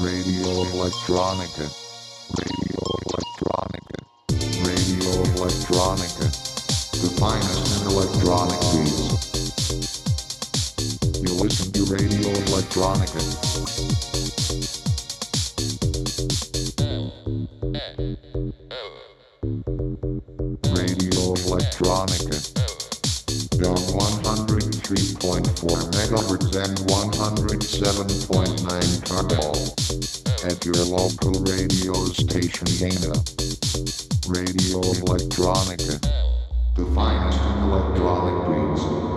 Radio Electronica. Radio Electronica. Radio Electronica. The finest in electronic beats. You listen to Radio Electronica. Radio Electronica. On 103.4 megahertz and 107.9 local radio station Dana. Radio Electronica. The finest in electronic beats.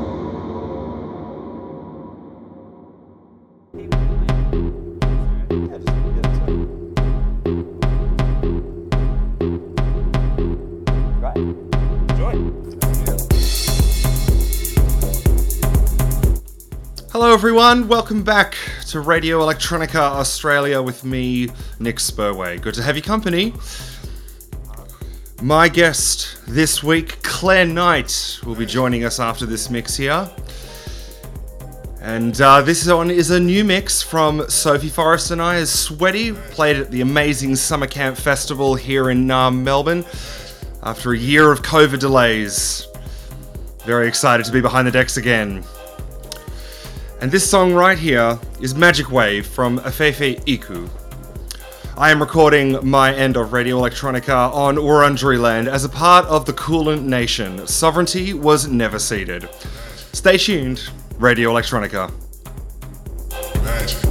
Everyone. Welcome back to Radio Electronica Australia with me, Nick Spurway. Good to have you company. My guest this week, Claire Knight, will be joining us after this mix here. And uh, this one is a new mix from Sophie Forrest and I as Sweaty, played at the amazing Summer Camp Festival here in uh, Melbourne after a year of COVID delays. Very excited to be behind the decks again. And this song right here is Magic Wave from Afefe Iku. I am recording my end of Radio Electronica on Wurundjeri land as a part of the Kulin Nation. Sovereignty was never ceded. Stay tuned, Radio Electronica. Magic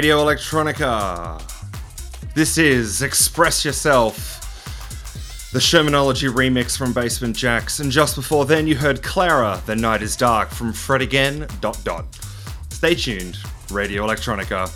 Radio Electronica. This is Express Yourself, the Shermanology remix from Basement Jaxx, and just before then you heard Clara, The Night is Dark from Fred Again, dot dot. Stay tuned, Radio Electronica.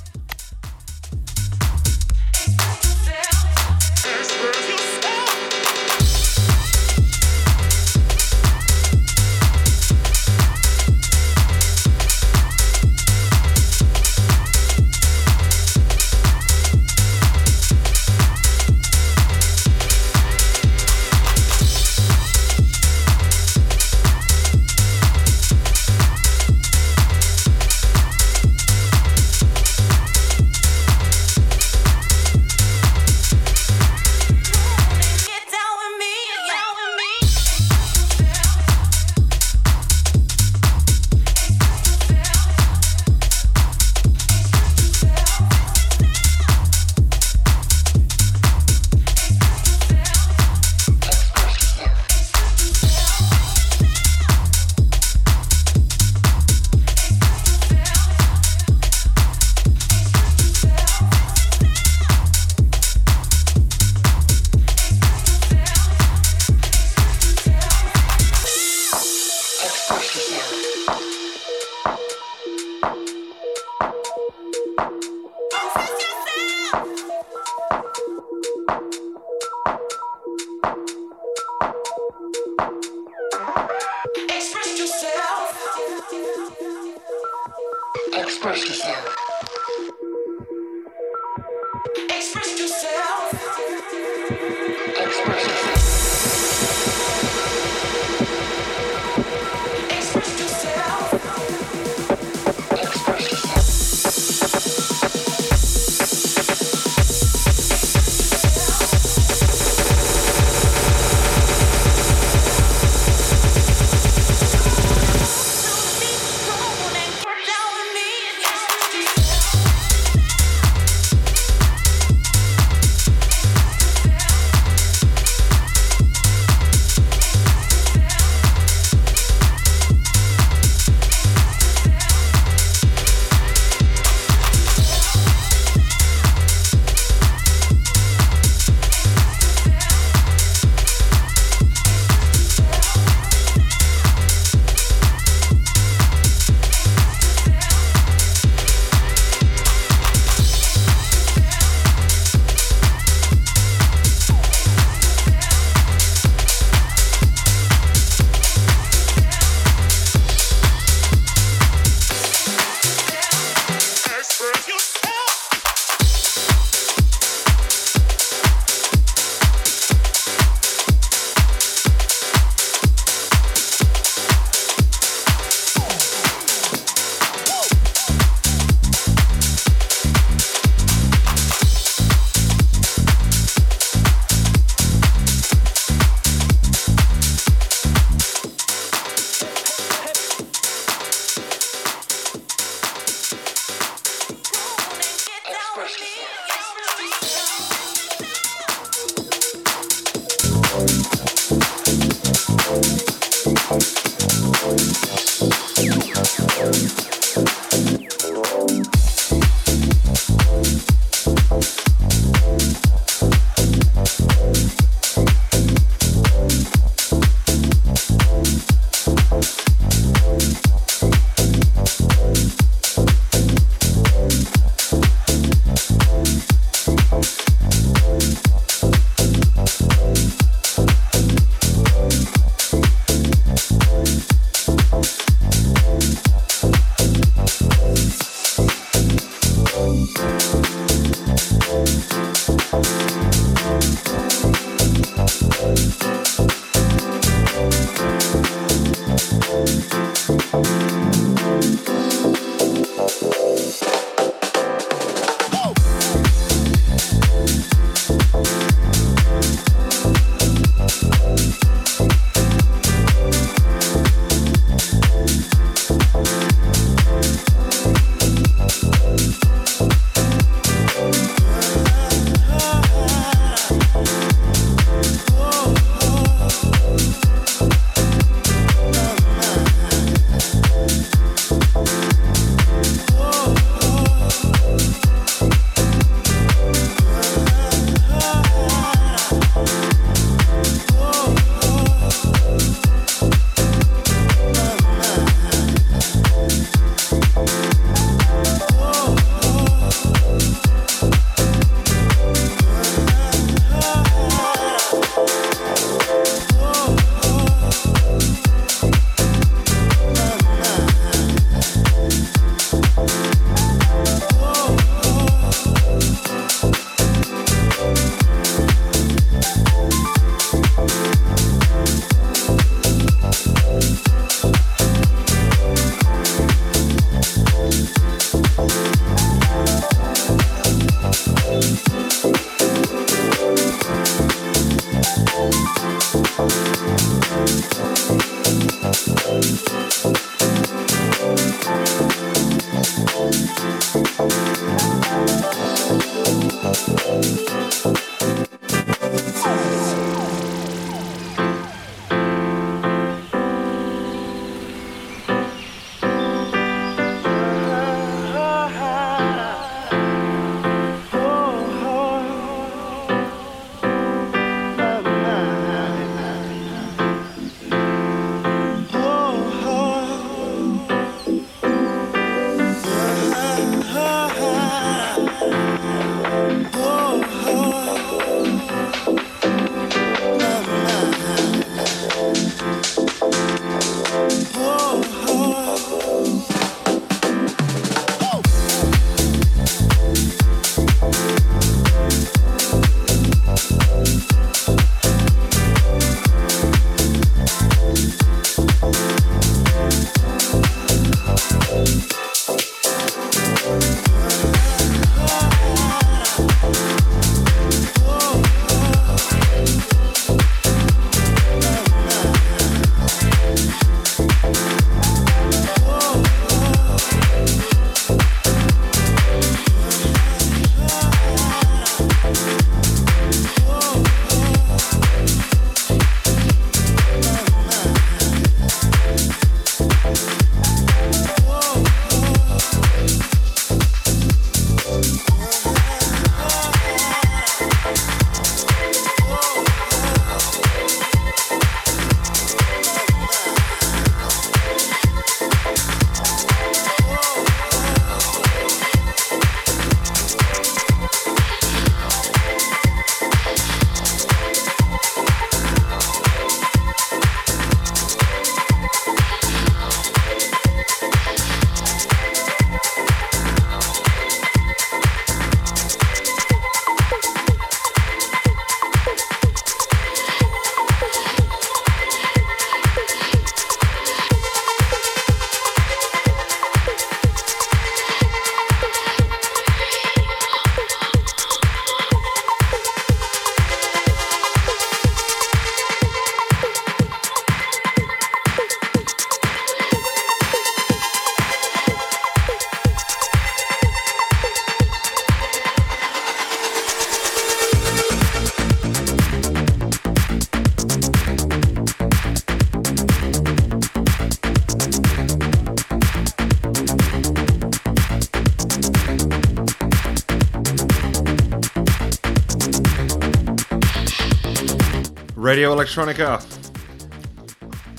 Electronica.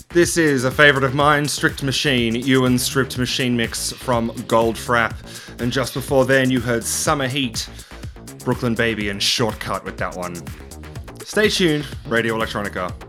This is a favourite of mine, Strict Machine, Ewan Stripped Machine Mix from Goldfrapp. And just before then, you heard Summer Heat, Brooklyn Baby, and Shortcut with that one. Stay tuned, Radio Electronica.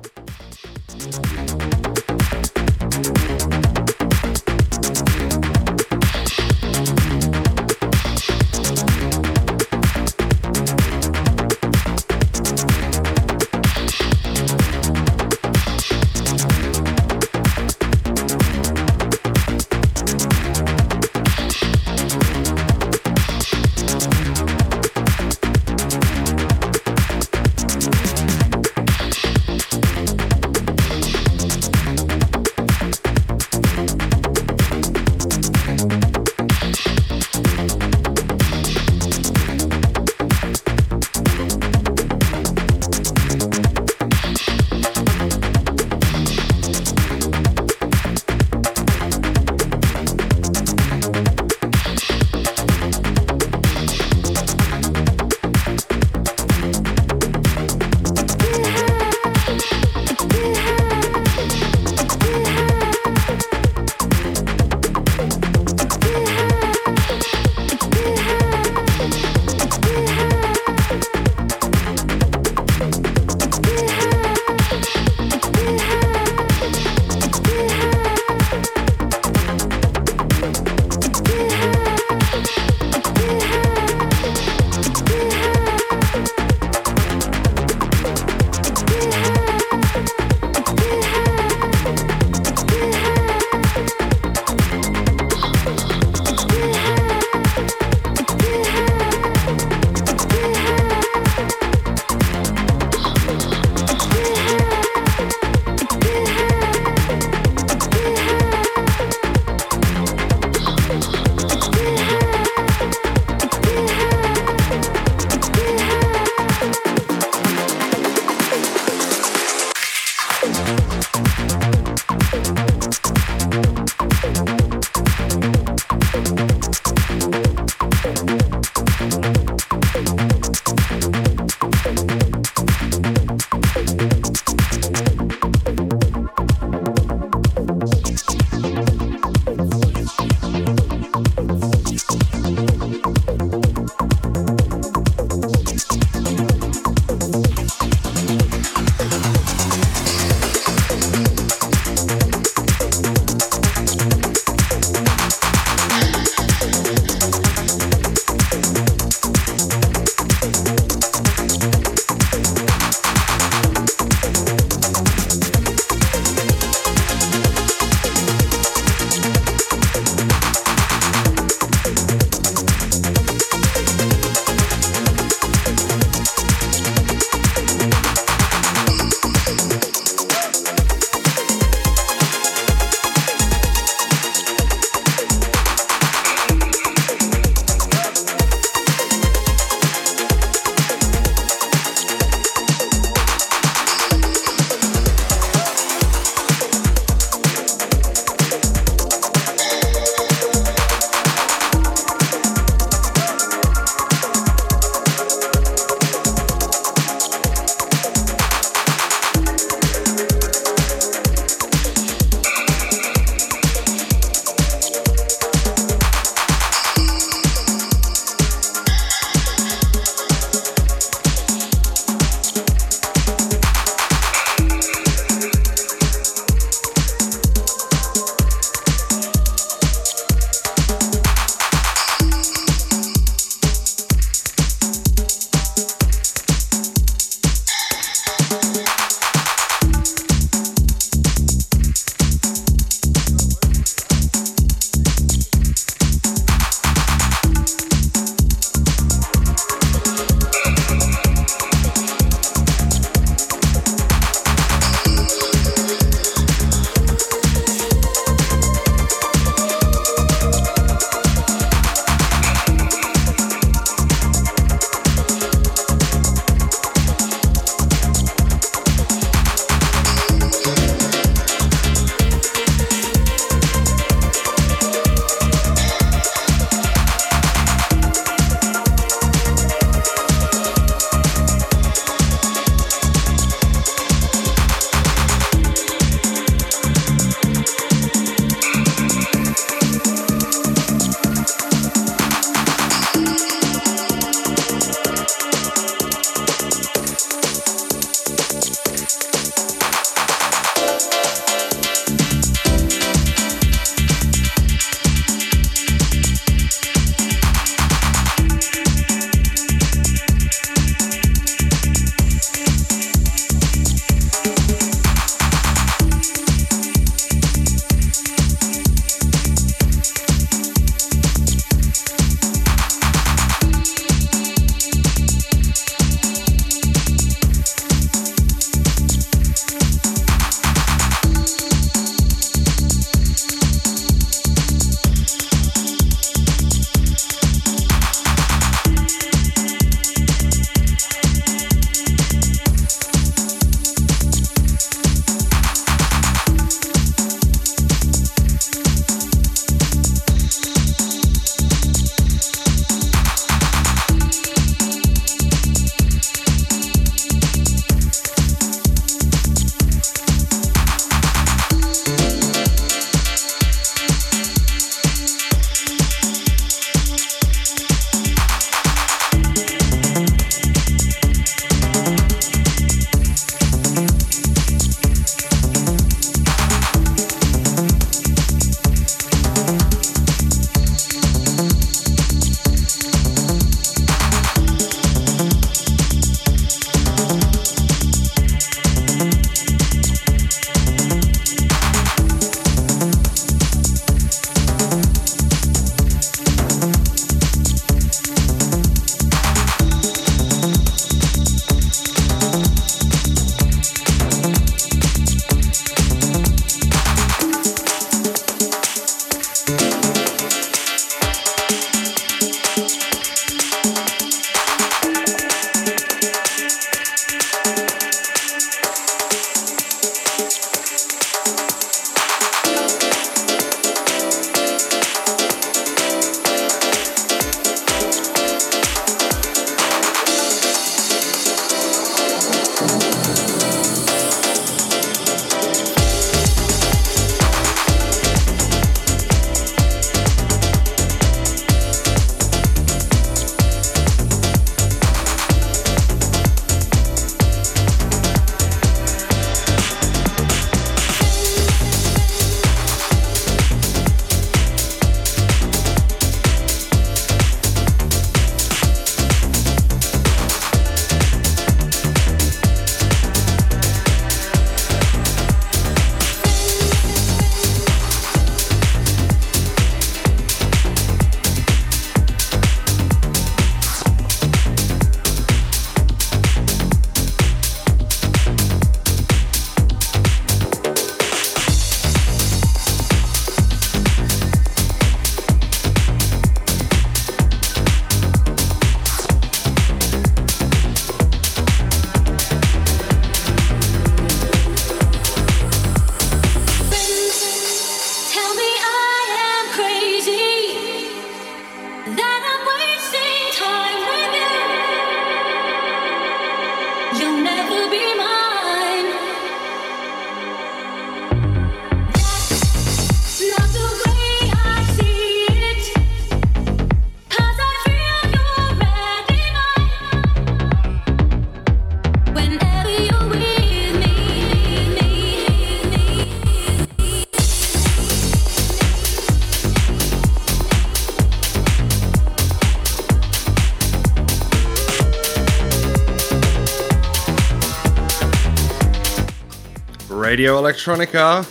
Radio Electronica.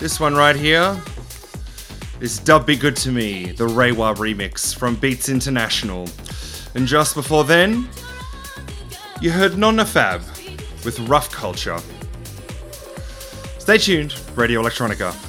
This one right here is Dub Be Good to Me, the Rewa remix from Beats International. And just before then, you heard Nonna Fab with Rough Culture. Stay tuned, Radio Electronica.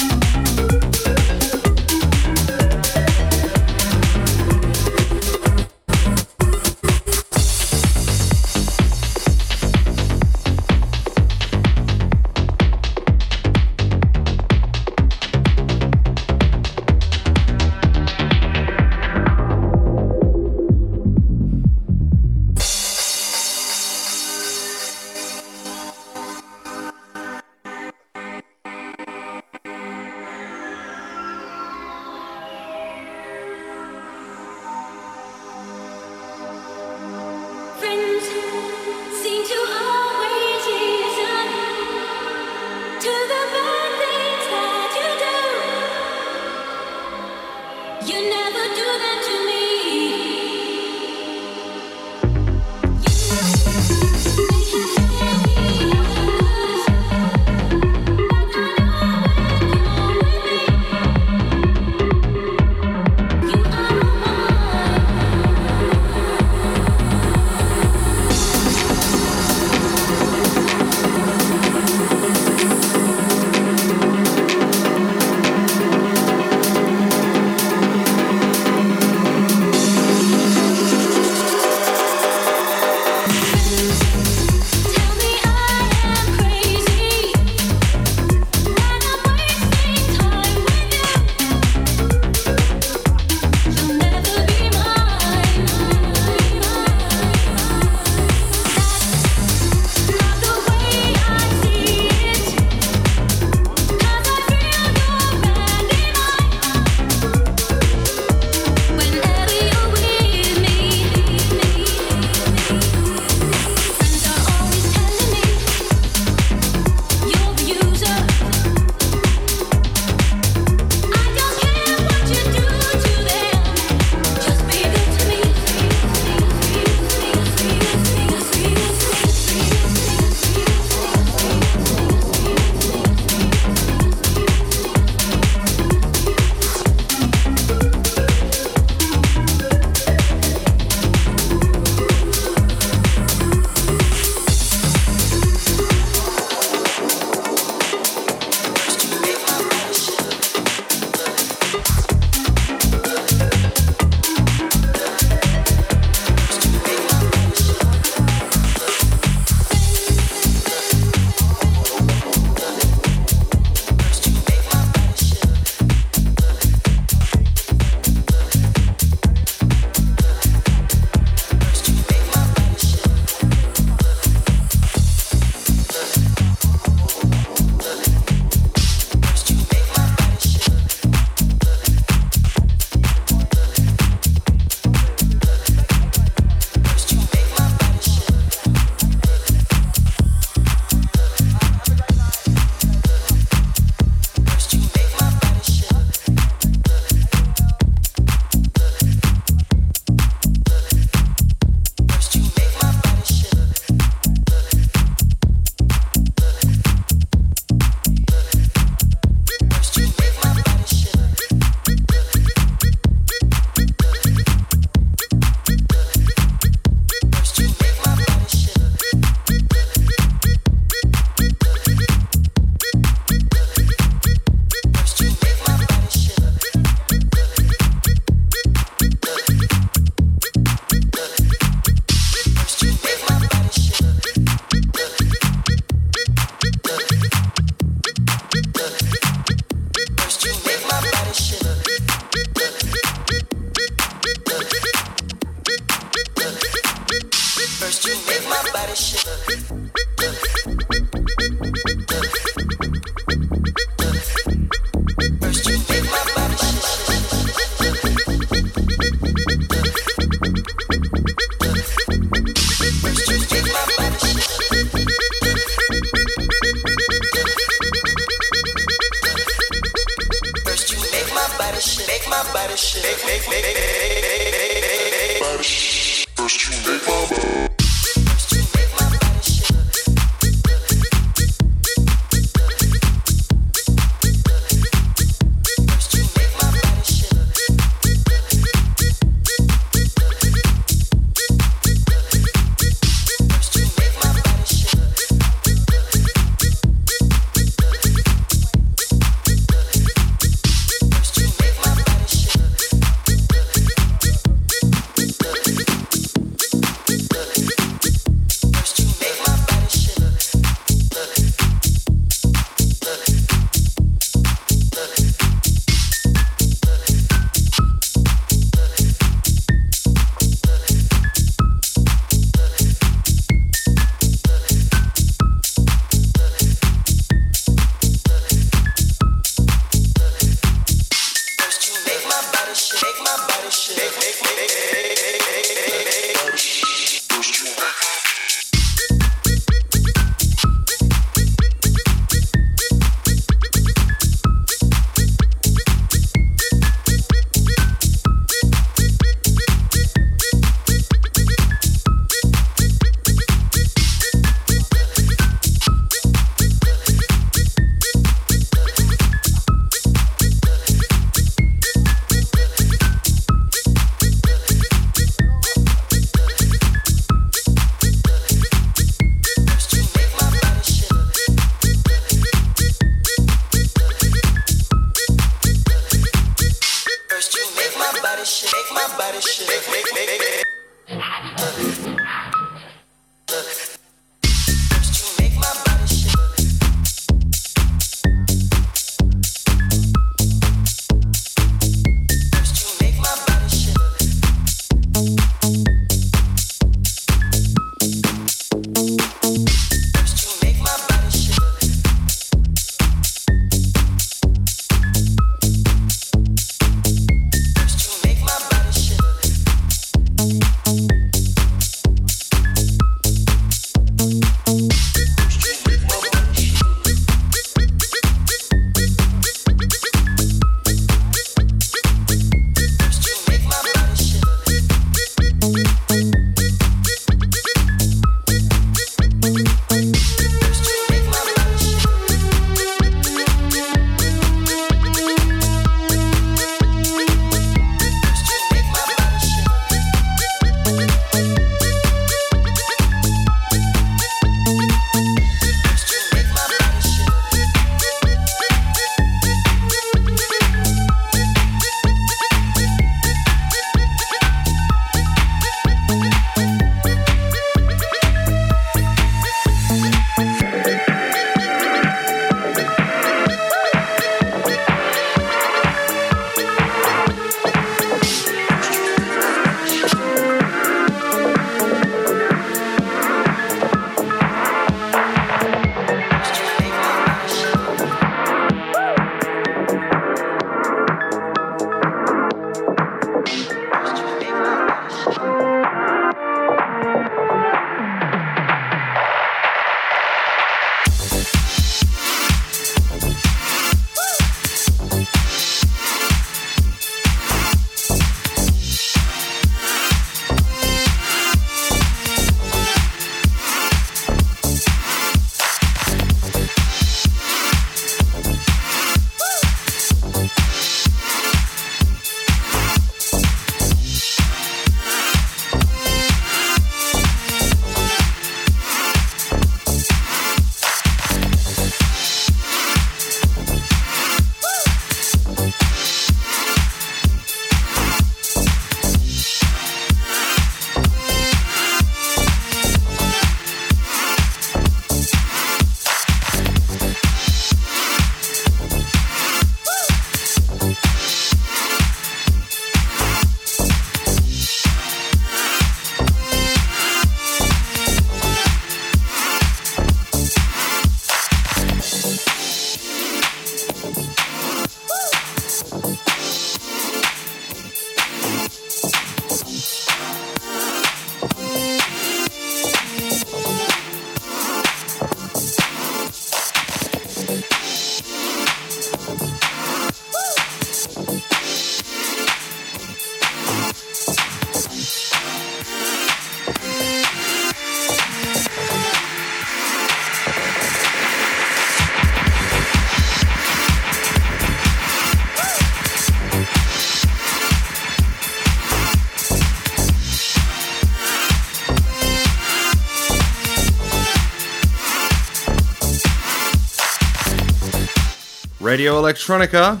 Radio Electronica.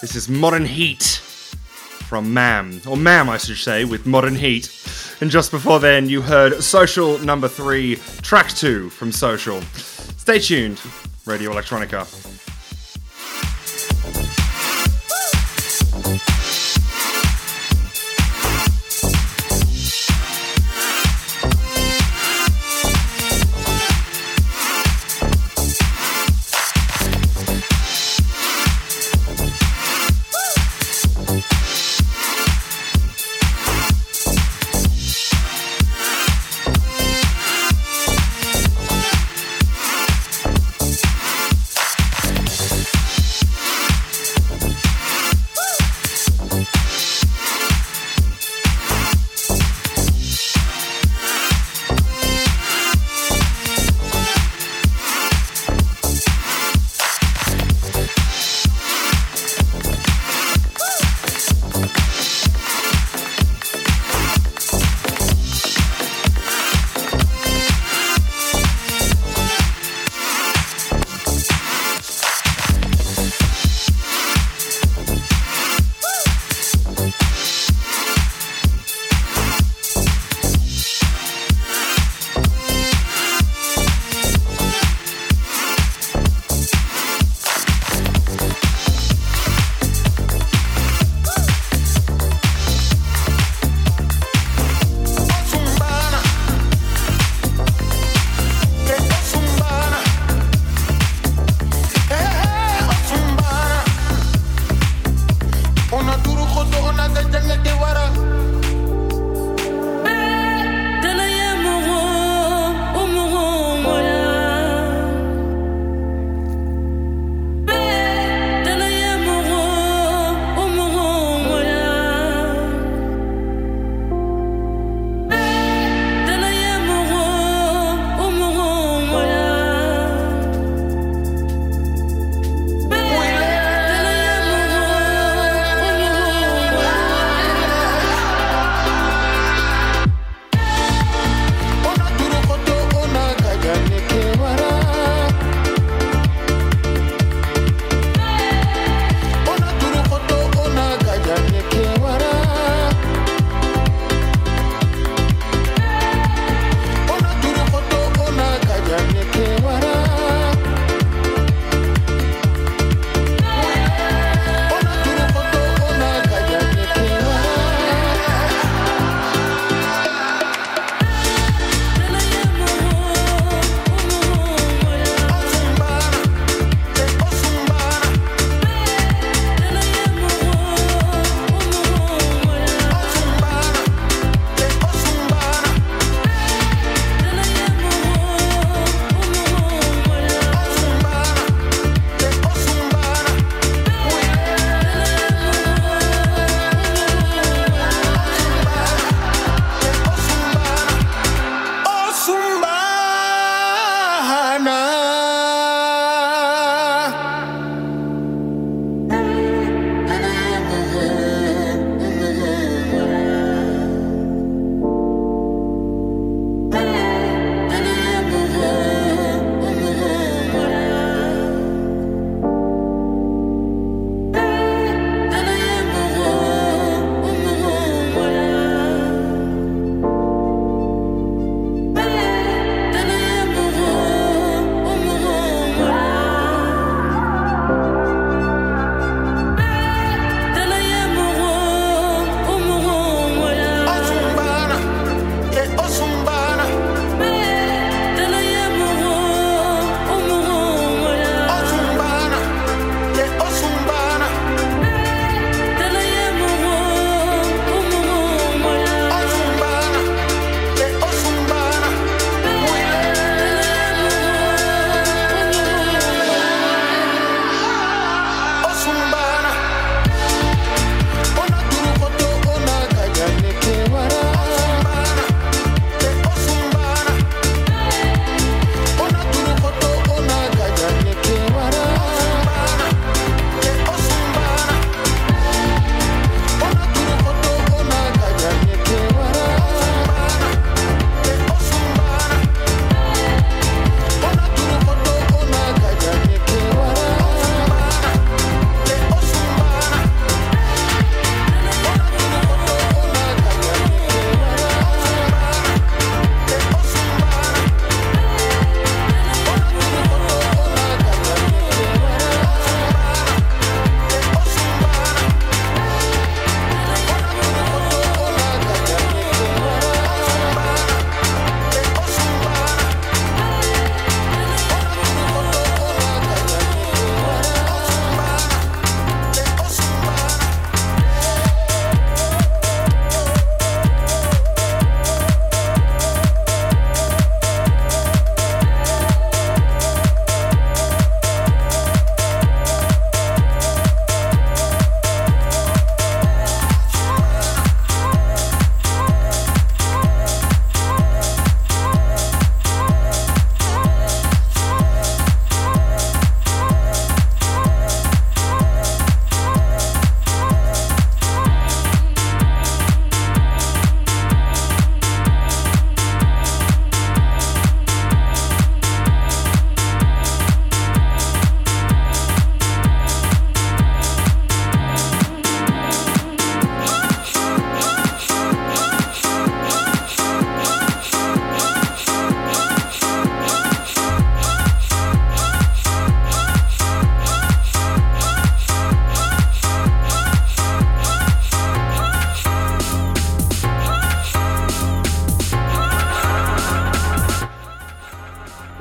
This is Modern Heat from MAM, or MAM, I should say, with Modern Heat. And just before then, you heard Social number three, track two from Social. Stay tuned, Radio Electronica.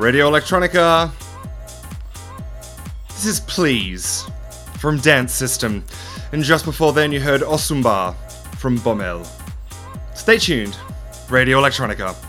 Radio Electronica. This is Please from Dance System. And just before then, you heard Osumba from Bomel. Stay tuned. Radio Electronica.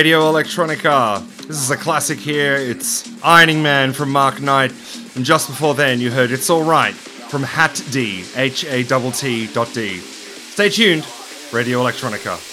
Radio Electronica. This is a classic here. It's Ironing Man from Mark Knight. And just before then, you heard It's Alright from Hat D, H A T T dot D. Stay tuned, Radio Electronica.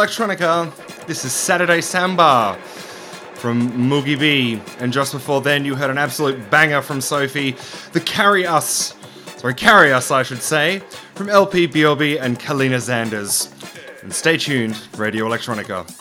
Electronica. This is Saturday Samba from Moogie B. And just before then, you heard an absolute banger from Sophie, the Carry Us, sorry, Carry Us, I should say, from LP BOB and Kaleena Zanders. And stay tuned, Radio Electronica.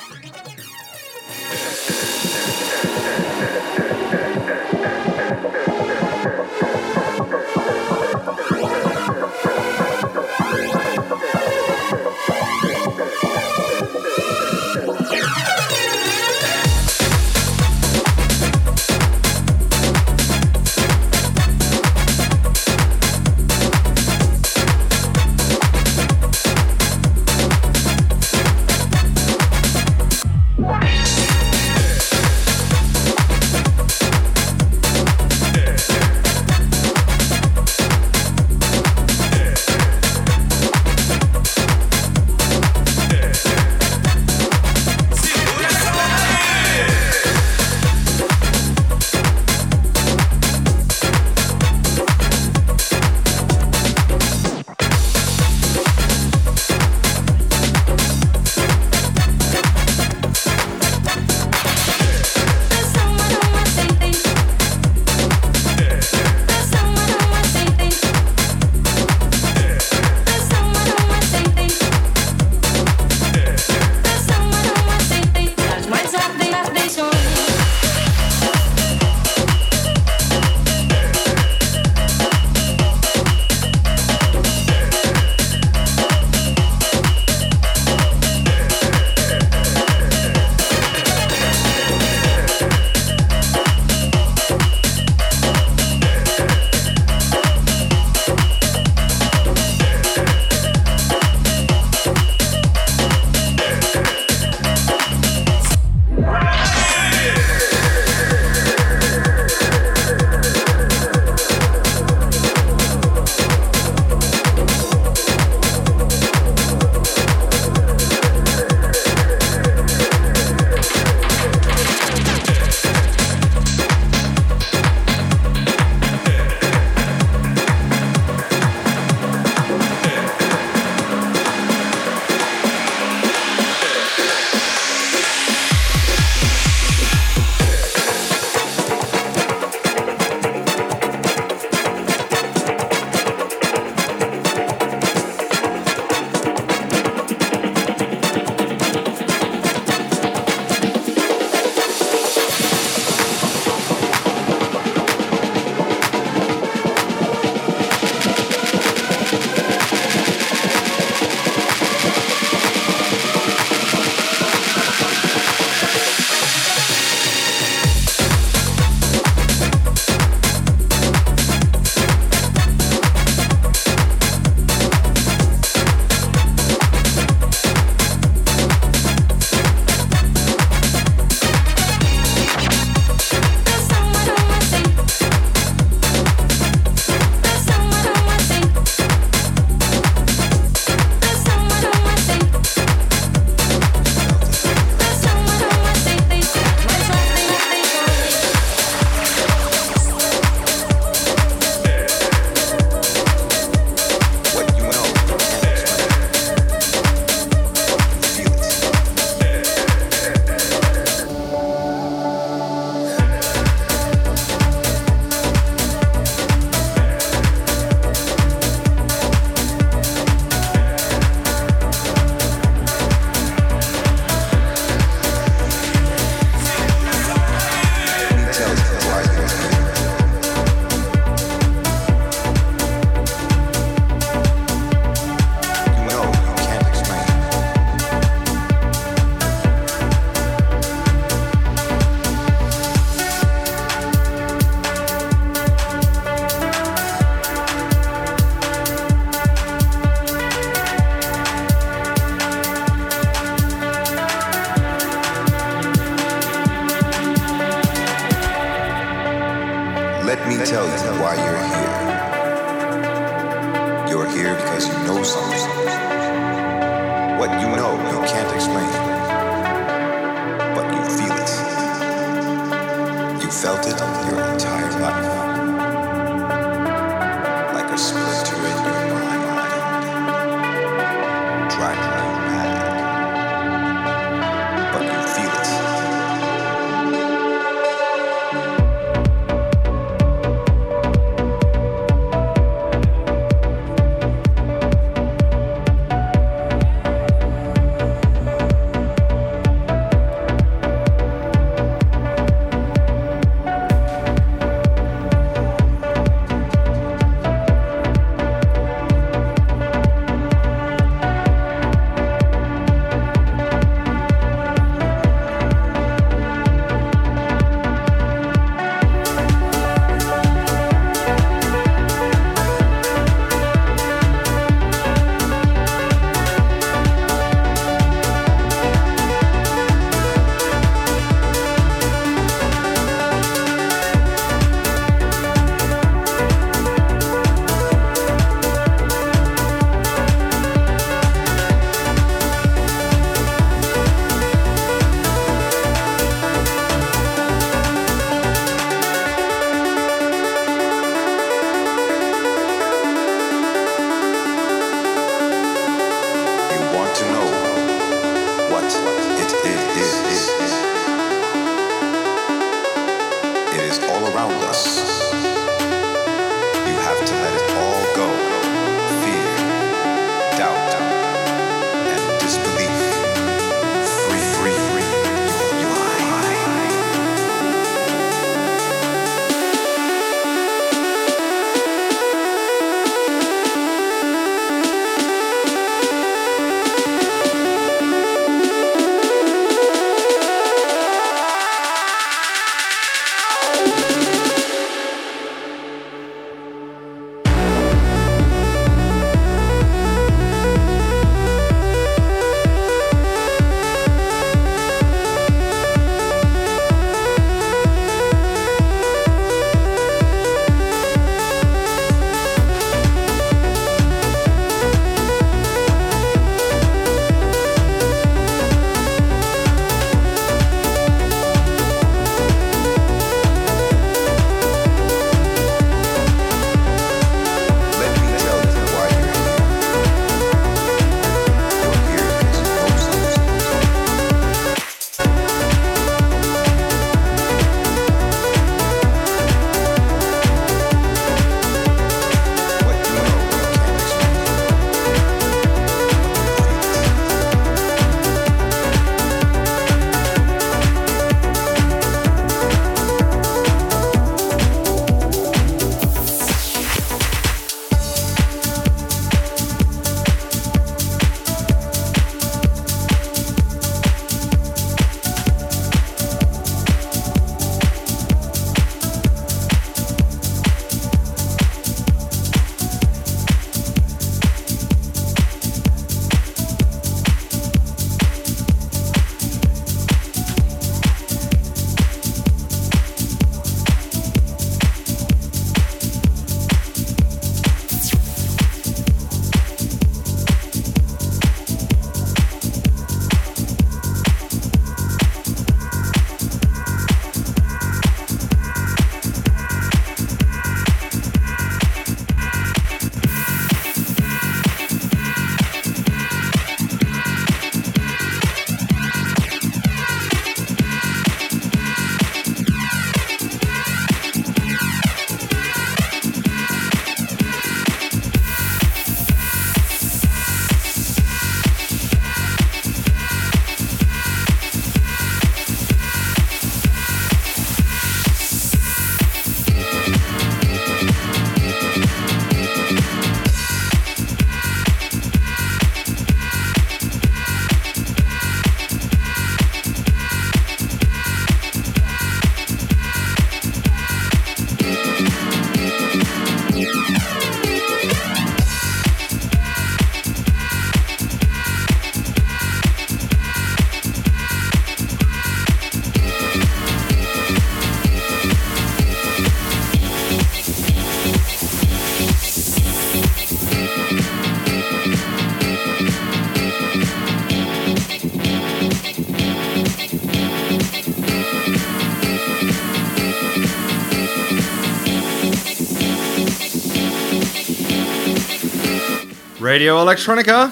Radio Electronica.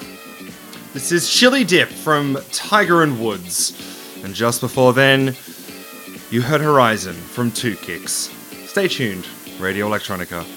This is Chili Dip from Tiger and Woods. And just before then, you heard Horizon from Two Kicks. Stay tuned, Radio Electronica.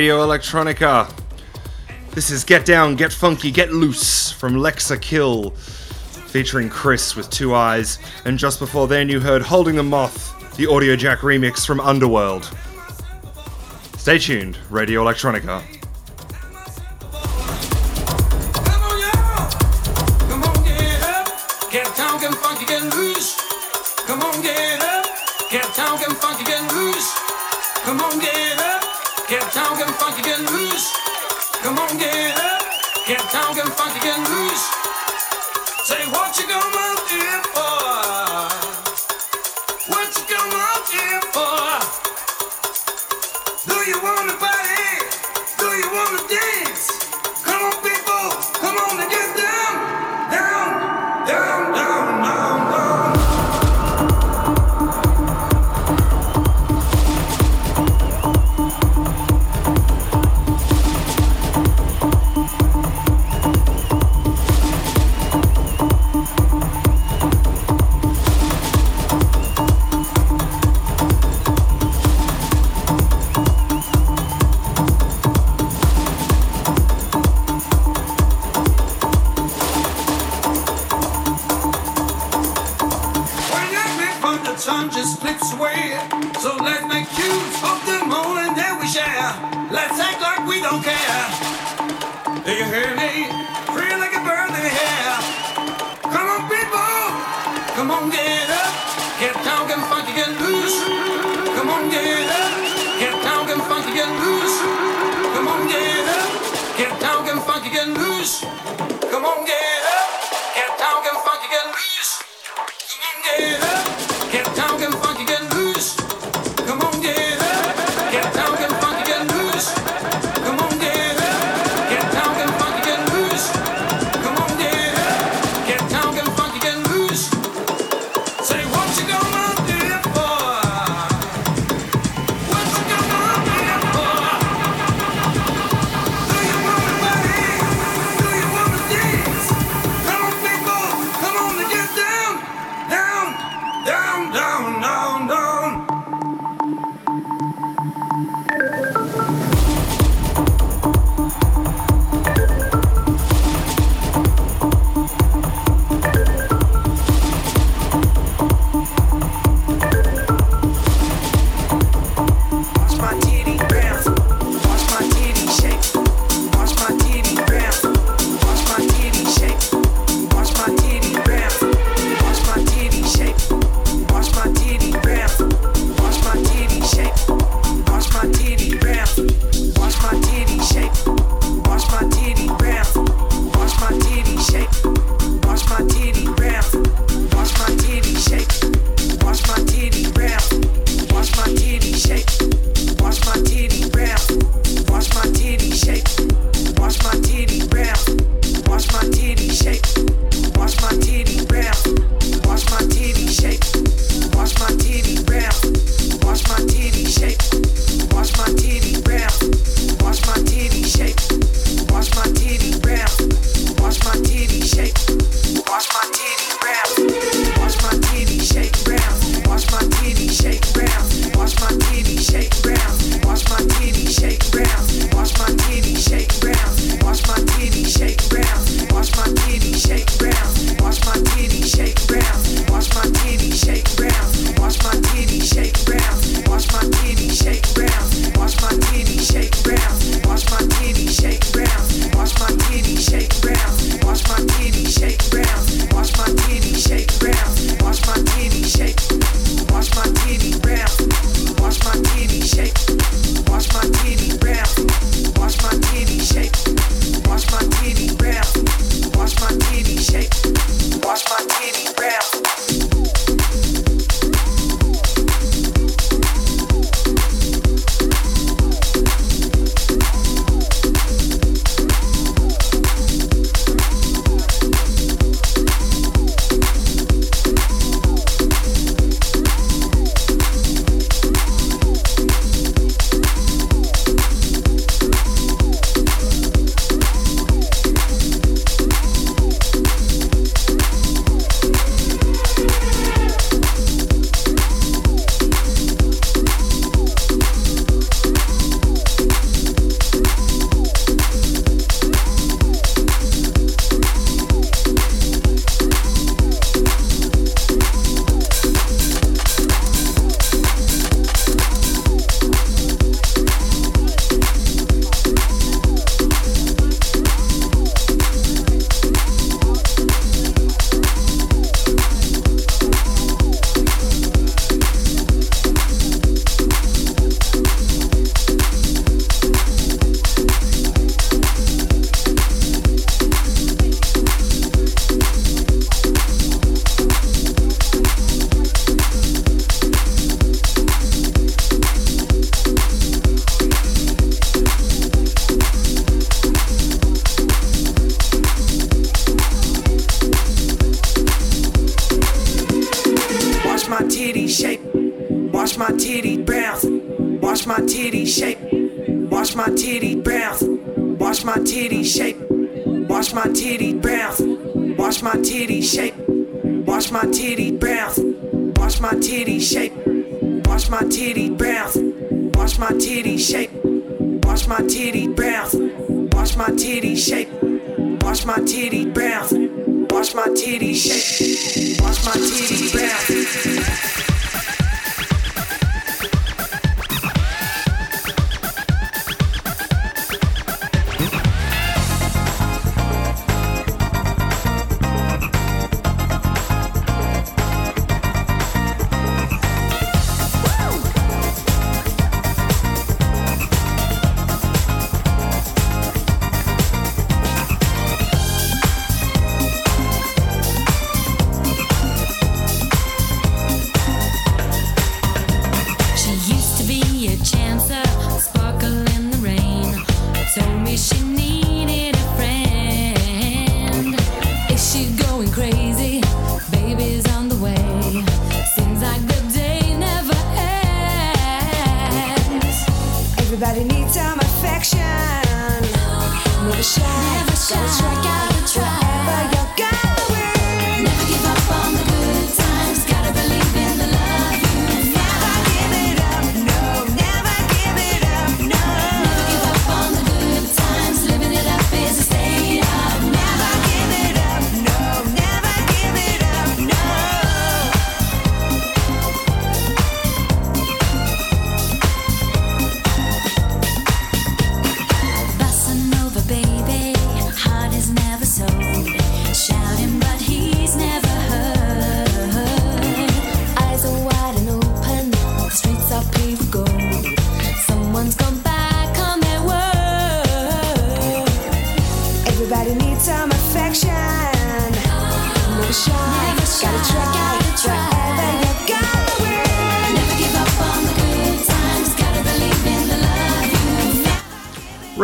Radio Electronica. This is Get Down, Get Funky, Get Loose from Lexa Kill, featuring Chris with two eyes. And just before then, you heard Holding the Moth, the Audiojack remix from Underworld. Stay tuned, Radio Electronica.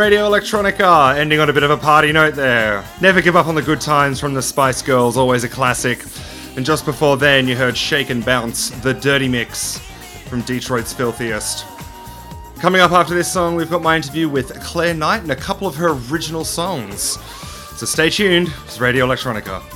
Radio Electronica, ending on a bit of a party note there. Never Give Up on the Good Times from the Spice Girls, always a classic. And just before then, you heard Shake and Bounce, The Dirty Mix from Detroit's Filthiest. Coming up after this song, we've got my interview with Claire Knight and a couple of her original songs. So stay tuned, it's Radio Electronica.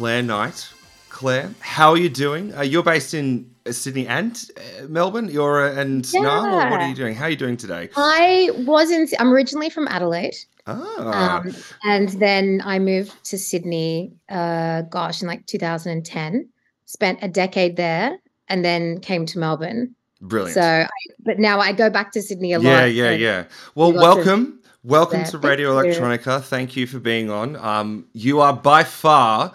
Claire Knight. Claire, how are you doing? Uh, you're based in uh, Sydney and uh, Melbourne. You're uh, and yeah. What are you doing? How are you doing today? I was in. I'm originally from Adelaide. Ah. Um, and then I moved to Sydney. Uh, gosh, in like 2010. Spent a decade there, and then came to Melbourne. Brilliant. So, I, but now I go back to Sydney a lot. Yeah, yeah, yeah. Well, welcome. Welcome to Radio Electronica. You. Thank you for being on. Um, you are by far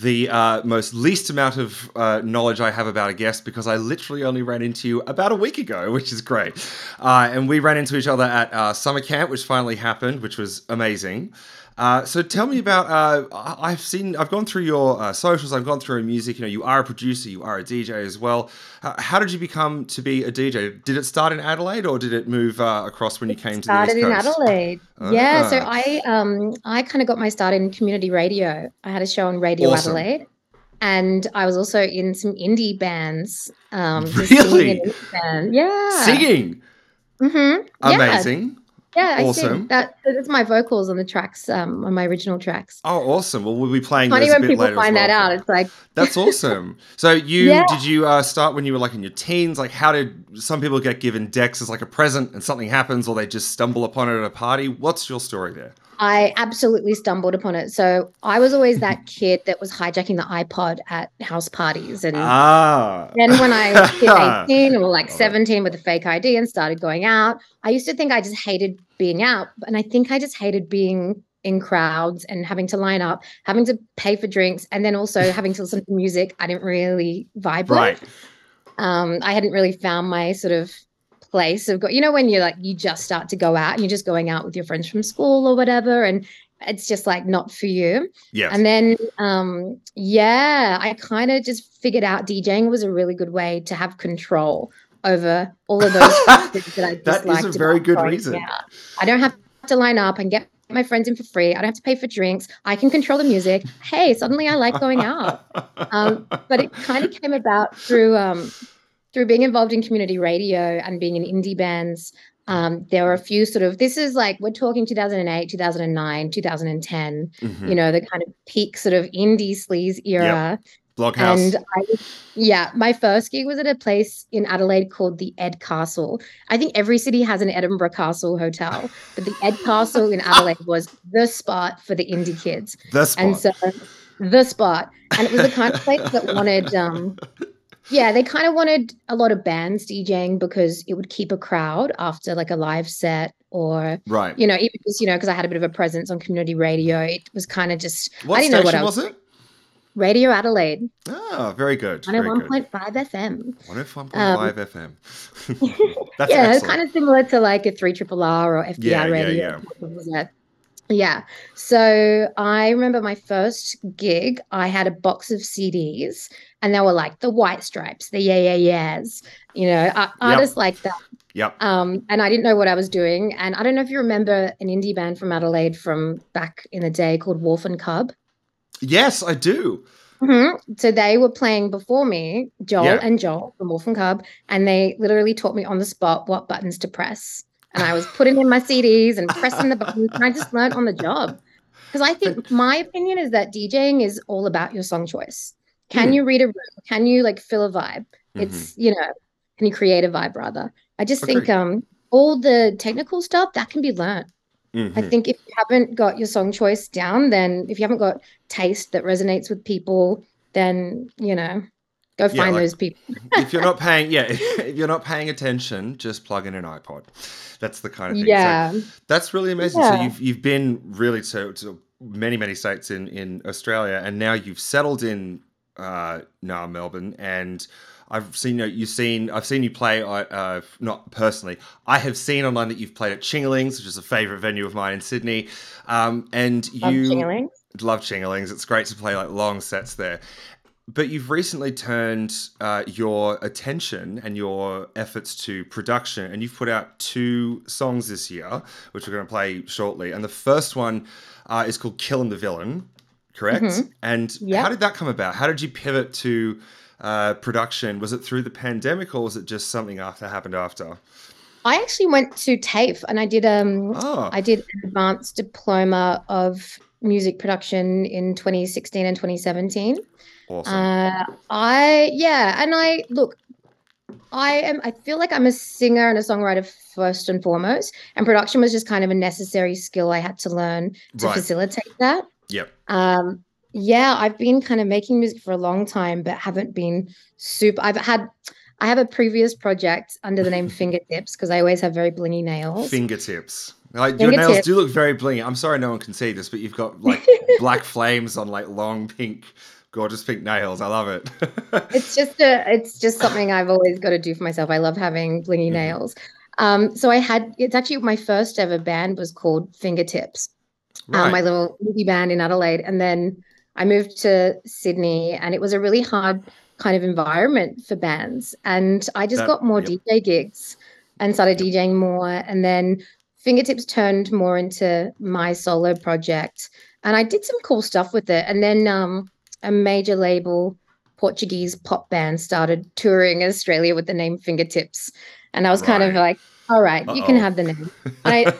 the uh, most least amount of uh, knowledge I have about a guest because I literally only ran into you about a week ago, which is great. Uh, and we ran into each other at uh, summer camp, which finally happened, which was amazing. Uh, so tell me about. Uh, I've seen. I've gone through your uh, socials. I've gone through your music. You know, you are a producer. You are a DJ as well. Uh, how did you become to be a DJ? Did it start in Adelaide or did it move uh, across when you came to the started in? Adelaide. Yeah, so Ah. I um I kind of got my start in community radio. I had a show on Radio Awesome. Adelaide, and I was also in some indie bands. Um, Really? singing in indie band. Yeah, Singing, Mm-hmm. amazing. Yeah, I Awesome. That that's my vocals on the tracks, um, on my original tracks. Oh, awesome. Well, we'll be playing Funny when people find that out. It's like That's awesome. So you Yeah. did you uh, start when you were like in your teens? Like, how did some people get given decks as like a present and something happens, or they just stumble upon it at a party? What's your story there? I absolutely stumbled upon it. So I was always that kid that was hijacking the iPod at house parties and. Ah, Then when I hit 18 or like 17 with a fake ID and started going out, I used to think I just hated being out. And I think I just hated being in crowds and having to line up, having to pay for drinks, and then also having to listen to music I didn't really vibe right. with. Um, I hadn't really found my sort of place of go, you know, when you're like, you just start to go out and you're just going out with your friends from school or whatever. And it's just like not for you. Yes. And then, um, yeah, I kind of just figured out DJing was a really good way to have control over all of those factors that I That is a very good reason. out. I don't have to line up and get my friends in for free. I don't have to pay for drinks. I can control the music. Hey, suddenly I like going out. Um, but it kind of came about through um, through being involved in community radio and being in indie bands. Um, there were a few sort of this is like we're talking 2008 2009 2010 Mhm. you know the kind of peak sort of indie sleaze era Blockhouse. and I, yeah, my first gig was at a place in Adelaide called the Ed Castle. I think every city has an Edinburgh Castle hotel, but the Ed Castle in Adelaide was the spot for the indie kids. the spot. And so the spot. And it was the kind of place that wanted um yeah, they kind of wanted a lot of bands DJing because it would keep a crowd after like a live set or right. you know, even just, you know, because I had a bit of a presence on community radio. It was kind of just What I didn't know what station I was, was it? Radio Adelaide. Ah, very good. Very good. 101.5 FM. 105.5 FM. That's yeah, it's excellent. kind of similar to like a 3 triple R or FBR Yeah, yeah, radio. Yeah. yeah. So I remember my first gig, I had a box of CDs and they were like the White Stripes, the Yeah Yeah Yeahs, you know, ar- artists like that. Yep. Um, and I didn't know what I was doing. And I don't know if you remember an indie band from Adelaide from back in the day called Wolf and Cub. Yes, I do. hmm So they were playing before me, Joel Yeah. and Joel from Wolf and Cub, and they literally taught me on the spot what buttons to press. And I was putting in my CDs and pressing the buttons, and I just learned on the job. Because I think my opinion is that DJing is all about your song choice. Can Hmm. you read a room? Can you like fill a vibe? Mhm. It's you know, can you create a vibe rather? I just think um all the technical stuff that can be learned. I Mhm. think if you haven't got your song choice down, then if you haven't got taste that resonates with people, then you know, go Yeah, find like- those people. if you're not paying, yeah, if you're not paying attention, just plug in an iPod. That's the kind of thing. So Yeah, that's really amazing. So you've you've been really to, to many many states in in Australia, and now you've settled in uh, now Melbourne, and I've seen you. You've seen. I've seen you play. uh, not personally. I have seen online that you've played at Ching-a-lings, which is a favorite venue of mine in Sydney. Um, and love you Ching-a-lings. love Ching-a-lings. It's great to play like long sets there. But you've recently turned uh, your attention and your efforts to production, and you've put out two songs this year, which we're going to play shortly. And the first one uh, is called "Killing the Villain," correct? Mhm. And Yep. how did that come about? How did you pivot to uh, production? Was it through the pandemic, or was it just something after happened after? I actually went to TAFE and I did um Oh, I did an advanced diploma of music production in 2016 and 2017. awesome. Uh, I yeah, and I look, I am. I feel like I'm a singer and a songwriter first and foremost, and production was just kind of a necessary skill I had to learn to Right. facilitate that. Yep. Um, yeah, I've been kind of making music for a long time, but haven't been super. I've had. I have a previous project under the name Fingertips because I always have very blingy nails. Fingertips. Like your nails do look very blingy. I'm sorry no one can see this, but you've got like black flames on like long pink Gorgeous pink nails. I love it. it's just a it's just something I've always got to do for myself. I love having blingy Mm-hmm. nails. Um, so I had it's actually my first ever band was called Fingertips. Um, my little movie band in Adelaide. And then I moved to Sydney, and it was a really hard kind of environment for bands. And I just That- got more yep. DJ gigs and started DJing more. And then Fingertips turned more into my solo project. And I did some cool stuff with it. And then um, a major label Portuguese pop band started touring Australia with the name Fingertips. And I was kind of like, all right, you can have the name. I,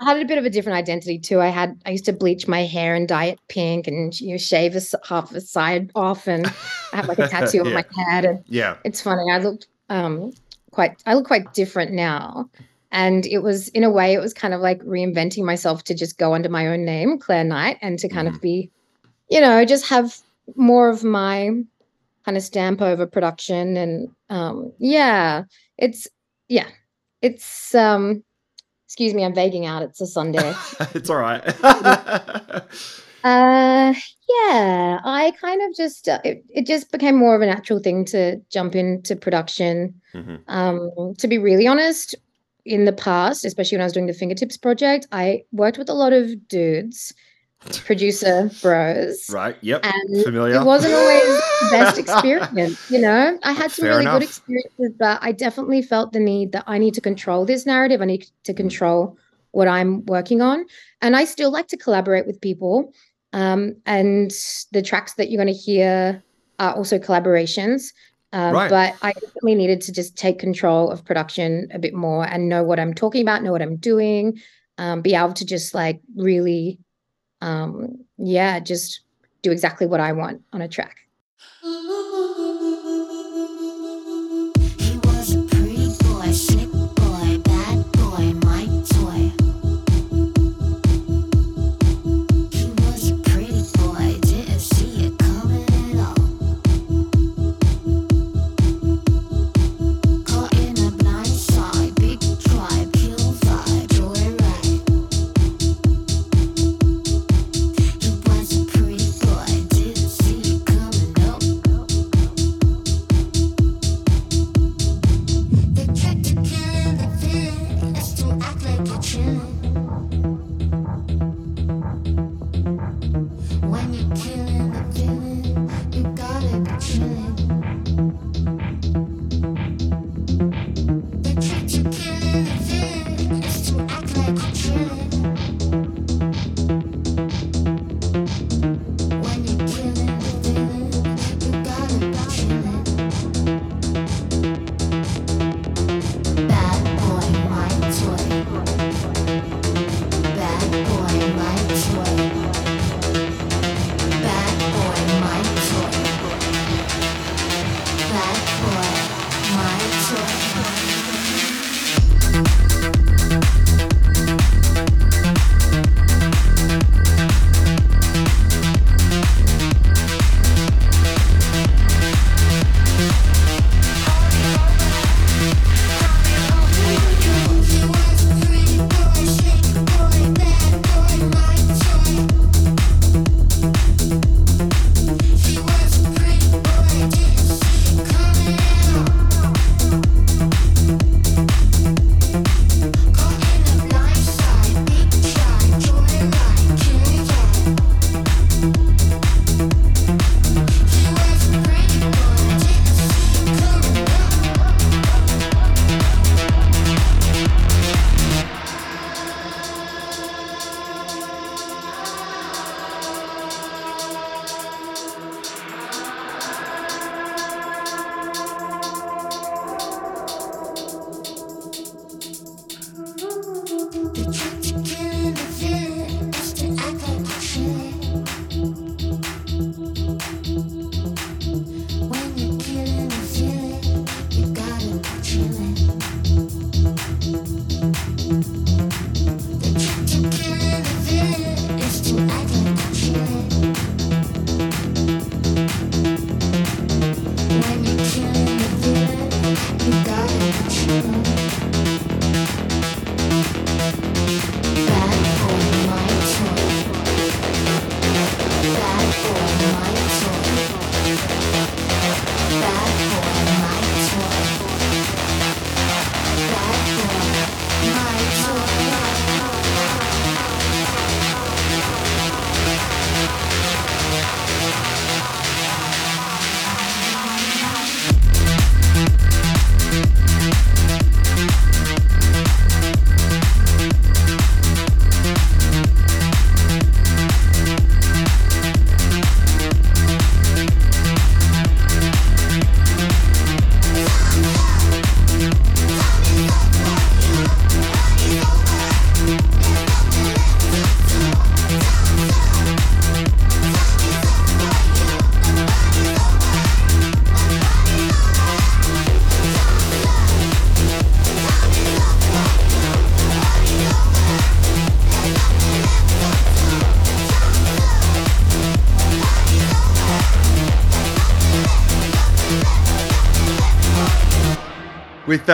I had a bit of a different identity too. I had I used to bleach my hair and dye it pink and you know shave a, half a side off and I have like a tattoo on my head and yeah. it's funny. I looked um quite I look quite different now. And it was in a way it was kind of like reinventing myself to just go under my own name, Claire Knight, and to kind Mhm. of be, you know, just have more of my kind of stamp over production and um yeah, it's yeah. It's um excuse me, I'm vaguing out. It's a Sunday. it's all right. Uh, yeah, I kind of just uh, it, it just became more of a natural thing to jump into production. Mhm. Um, to be really honest, in the past, especially when I was doing the Fingertips project, I worked with a lot of dudes, producer bros, Right. Yep. and Familiar. it wasn't always the best experience. You know, I had some Fair really enough. good experiences, but I definitely felt the need that I need to control this narrative. I need to control what I'm working on, and I still like to collaborate with people. Um, and the tracks that you're going to hear are also collaborations. Um, Right. But I definitely needed to just take control of production a bit more and know what I'm talking about, know what I'm doing, um, be able to just like really, um, yeah, just do exactly what I want on a track.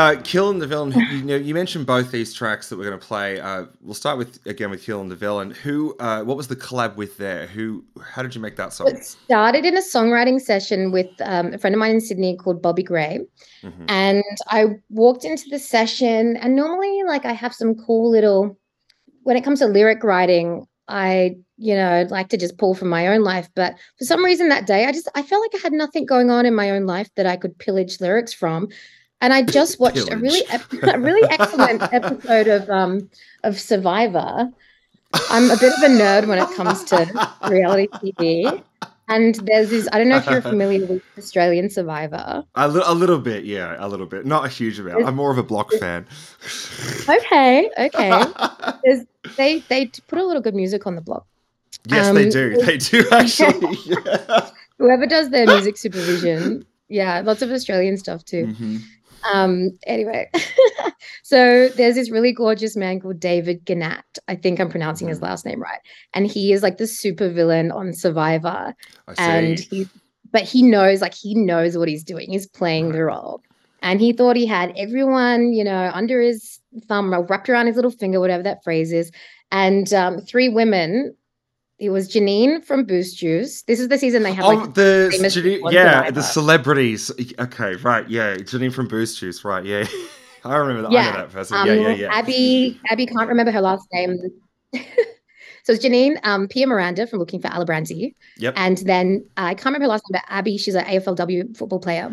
uh, Kill and the Villain, you know, you mentioned both these tracks that we're going to play. Uh, we'll start with again with Kill and the Villain. Who, uh, what was the collab with there? Who, how did you make that song? It started in a songwriting session with um, a friend of mine in Sydney called Bobby Gray. Mhm. And I walked into the session, and normally, like, I have some cool little, when it comes to lyric writing, I, you know, like to just pull from my own life. But for some reason that day, I just, I felt like I had nothing going on in my own life that I could pillage lyrics from. And I just watched a really, a really excellent episode of um of Survivor. I'm a bit of a nerd when it comes to reality TV. And there's this, I don't know if you're familiar with Australian Survivor. A, li- a little bit, yeah, a little bit. Not a huge amount. I'm more of a block fan. Okay, okay. There's, they they put a lot of good music on the block. Yes, they Um, do. They do actually. Yeah. Whoever does their music supervision, yeah, lots of Australian stuff too. Mhm. Um, anyway, so there's this really gorgeous man called David Genat. I think I'm pronouncing his last name right. And he is like the super villain on Survivor. I And he but he knows like he knows what he's doing. He's playing the role. And he thought he had everyone, you know, under his thumb wrapped around his little finger, whatever that phrase is. And um, three women. It was Janine from Boost Juice. This is the season they have Oh, like the famous Janine- yeah, the celebrities. Okay, right, yeah, Janine from Boost Juice, right, yeah. I remember that. I Yeah, know that person. Um, yeah, yeah, yeah. Abby, Abby can't remember her last name. so it's Janine, um, Pia Miranda from Looking for Alibrandi. Yep. And then uh, I can't remember her last name, but Abby, she's an AFLW football player.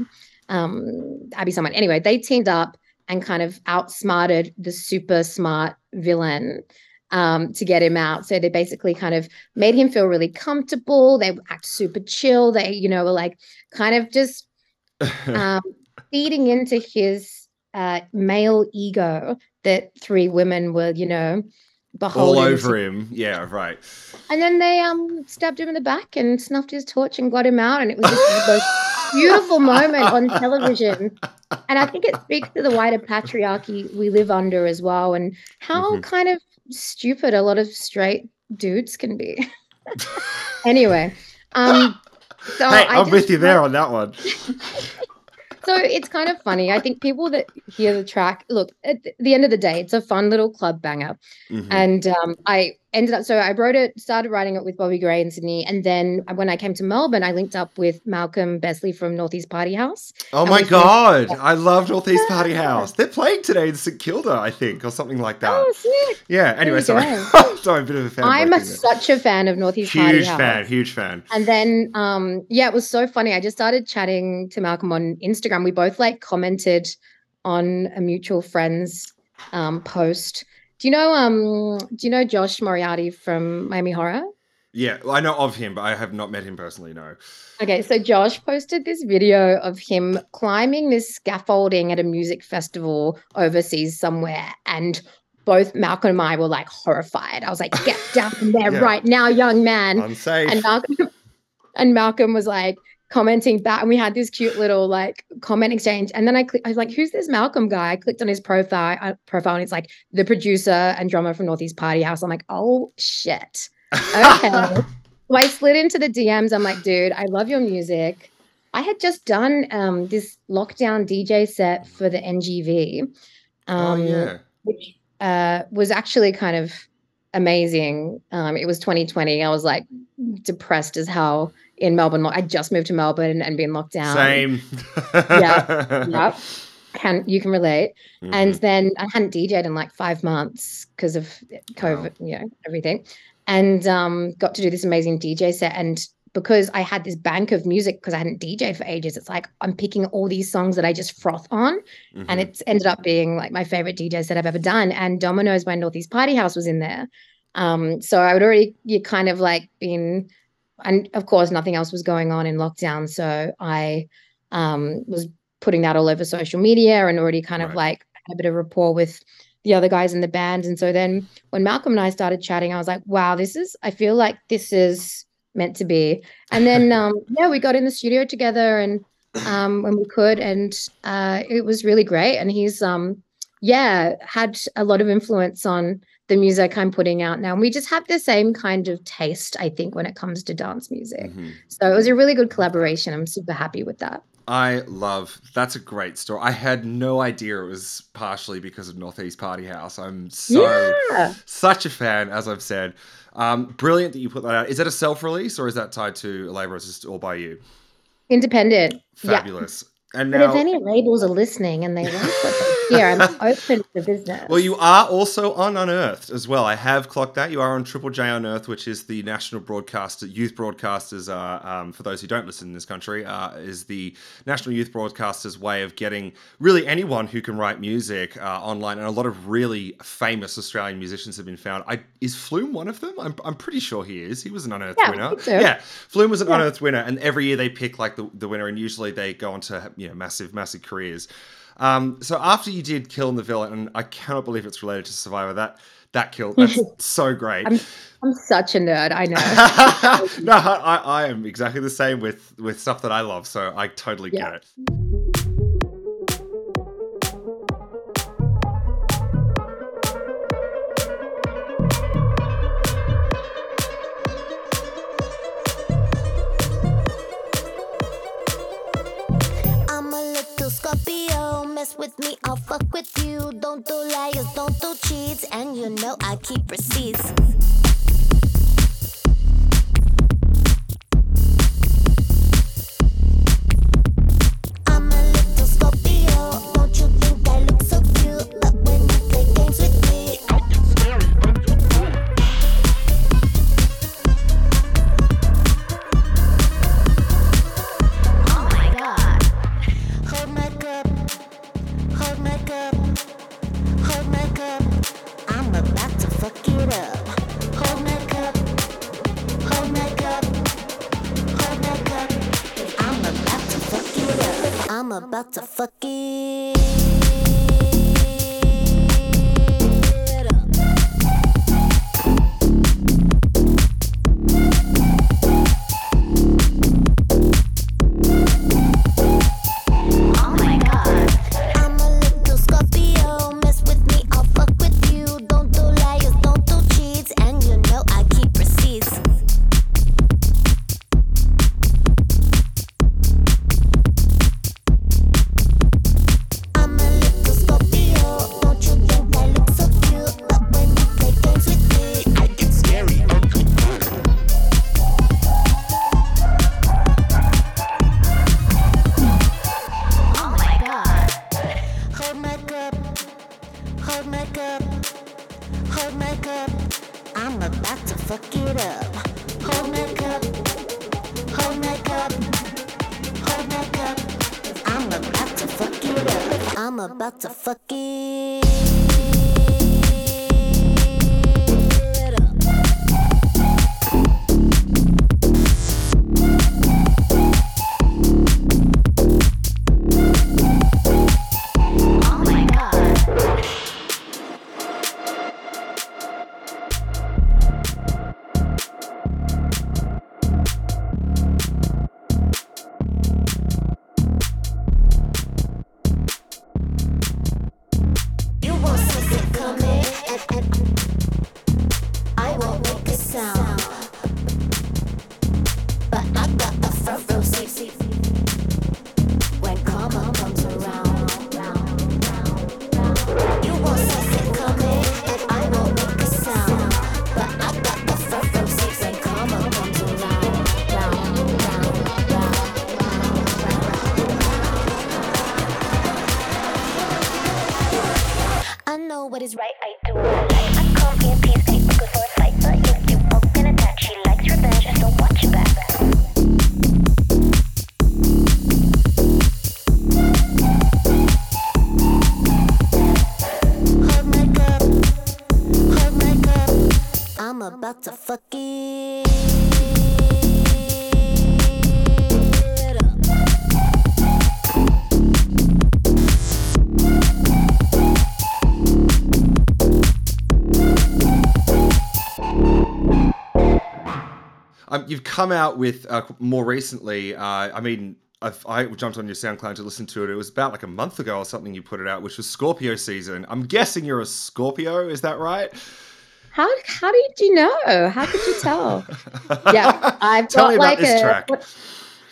Um, Abby, someone. Anyway, they teamed up and kind of outsmarted the super smart villain um, to get him out. So they basically kind of made him feel really comfortable. They act super chill. They, you know, were like kind of just um, feeding into his uh, male ego that three women were, you know, All over to. him. Yeah, right. And then they um stabbed him in the back and snuffed his torch and got him out, and it was just the most beautiful moment on television. And I think it speaks to the wider patriarchy we live under as well, and how Mhm. kind of stupid a lot of straight dudes can be. anyway, um, so hey, I I'm with you there on that one. so it's kind of funny. I think people that hear the track, look, at the end of the day, it's a fun little club banger. Mhm. And um, I ended up, so I wrote it, started writing it with Bobby Gray in Sydney. And then when I came to Melbourne, I linked up with Malcolm Besley from Northeast Party House. Oh my god, I love Northeast Party House. They're playing today in St Kilda, I think, or something like that. Oh, sick. yeah. Anyway, sorry. sorry, a bit of a fan. I'm a, such a fan of Northeast Party House. huge fan, huge fan. And then, um, yeah, it was so funny. I just started chatting to Malcolm on Instagram. We both like commented on a mutual friend's um, post. Do you know? Um, do you know Josh Moriarty from Miami Horror? Yeah, well, I know of him, but I have not met him personally. No. Okay, so Josh posted this video of him climbing this scaffolding at a music festival overseas somewhere, and both Malcolm and I were like horrified. I was like, "Get down from there Yeah. right now, young man!" Unsafe. and Malcolm and Malcolm was like commenting back, and we had this cute little like comment exchange. And then I clicked, I was like, "Who's this Malcolm guy?" I clicked on his profile, uh, profile, and it's like the producer and drummer from Northeast Party House. I'm like, "Oh shit, okay." so I slid into the DMs. I'm like, "Dude, I love your music." I had just done um, this lockdown DJ set for the NGV. oh Um, yeah. which uh, was actually kind of amazing. Um, it was 2020. I was like depressed as hell in Melbourne. I just moved to Melbourne and been locked down. Same. Yeah. Yep. Can you can relate? And Mhm. then I hadn't DJ'd in like five months because of COVID, you know, everything. And um, got to do this amazing DJ set. And because I had this bank of music because I hadn't DJ'd for ages, it's like I'm picking all these songs that I just froth on. And Mhm. it's ended up being like my favorite DJ set I've ever done. And Domino's by Northeast Party House was in there. Um, so I would already you kind of like been and of course nothing else was going on in lockdown. So I um was putting that all over social media and already kind of like had a bit of rapport with the other guys in the band. And so then when Malcolm and I started chatting, I was like, wow, this is I feel like this is meant to be. And then um yeah, we got in the studio together and um when we could and uh it was really great. And he's um yeah, had a lot of influence on the music I'm putting out now. And we just have the same kind of taste, I think, when it comes to dance music. Mhm. So it was a really good collaboration. I'm super happy with that. I love that's a great story. I had no idea it was partially because of Northeast Party House. I'm so Yeah. such a fan, as I've said. Um, brilliant that you put that out. Is that a self-release or is that tied to a label or is this all by you? Independent. Yeah. And But if any labels are listening and they like what they hear, I'm open for business. well, you are also on Unearthed as well. I have clocked that. You are on Triple J Unearthed, which is the national broadcaster, youth broadcasters. Uh, um, for those who don't listen in this country, uh, is the national youth broadcasters' way of getting really anyone who can write music uh, online. And a lot of really famous Australian musicians have been found. I, is Flume one of them? I'm, I'm pretty sure he is. He was an Unearthed Yeah, winner. Yeah, Flume was an Yeah. Unearthed winner, and every year they pick like the, the winner, and usually they go on to you know massive, massive careers. Um, so after you did Kill in the Villain, and I cannot believe it's related to Survivor. That that kill, that's so great. I'm I'm such a nerd. I know. no, I, I am exactly the same with with stuff that I love, so I totally Yeah. get it. Scorpio. Mess with me, I'll fuck with you. Don't do liars, don't do cheats. And you know I keep receipts. About to fuck it up. Hold my cup. Hold my cup. Hold my cup. I'm about to fuck it up. I'm about to fuck come out with uh, more recently. Uh, I mean, I've, I jumped on your SoundCloud to listen to it. It was about like a month ago or something. You put it out, which was Scorpio season. I'm guessing you're a Scorpio. Is that right? How how did you know? How could you tell? yeah, I've Tell got me about like this a track. What,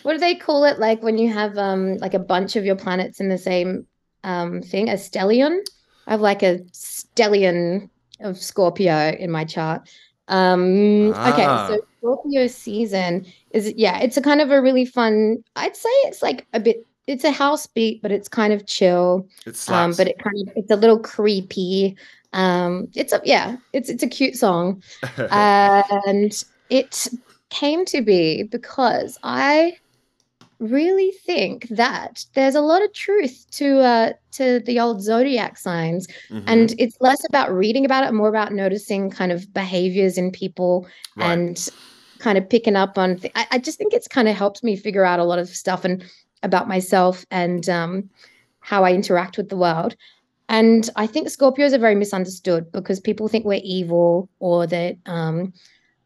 what do they call it? Like when you have um like a bunch of your planets in the same um thing, a stellium. I have like a stellium of Scorpio in my chart. Um okay, Ah. so Scorpio season is yeah, it's a kind of a really fun. I'd say it's like a bit. It's a house beat, but it's kind of chill. It Um, but it kind of it's a little creepy. Um, it's a yeah, it's it's a cute song, and it came to be because I really think that there's a lot of truth to uh to the old zodiac signs Mhm. and it's less about reading about it more about noticing kind of behaviors in people Right. and kind of picking up on th- I, I just think it's kind of helped me figure out a lot of stuff and about myself and um how I interact with the world. And I think Scorpios are very misunderstood because people think we're evil or that, um,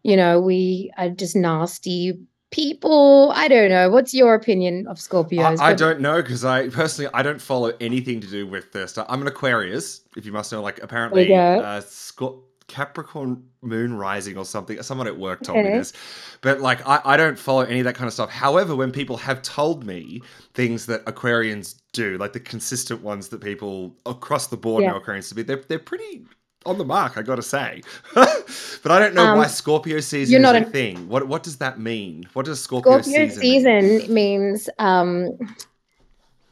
you know, we are just nasty people. I don't know. What's your opinion of Scorpios? I, I don't know because I personally I don't follow anything to do with this stuff. I'm an Aquarius, if you must know. Like apparently, uh, Scor- Capricorn Moon Rising or something. Someone at work told me this, but like I, I don't follow any of that kind of stuff. However, when people have told me things that Aquarians do, like the consistent ones that people across the board Yeah. know Aquarians to be, they're they're pretty. On the mark, I gotta say, but I don't know Um, why Scorpio season you're is not a a- thing. What what does that mean? What does Scorpio, Scorpio season? season, mean? means um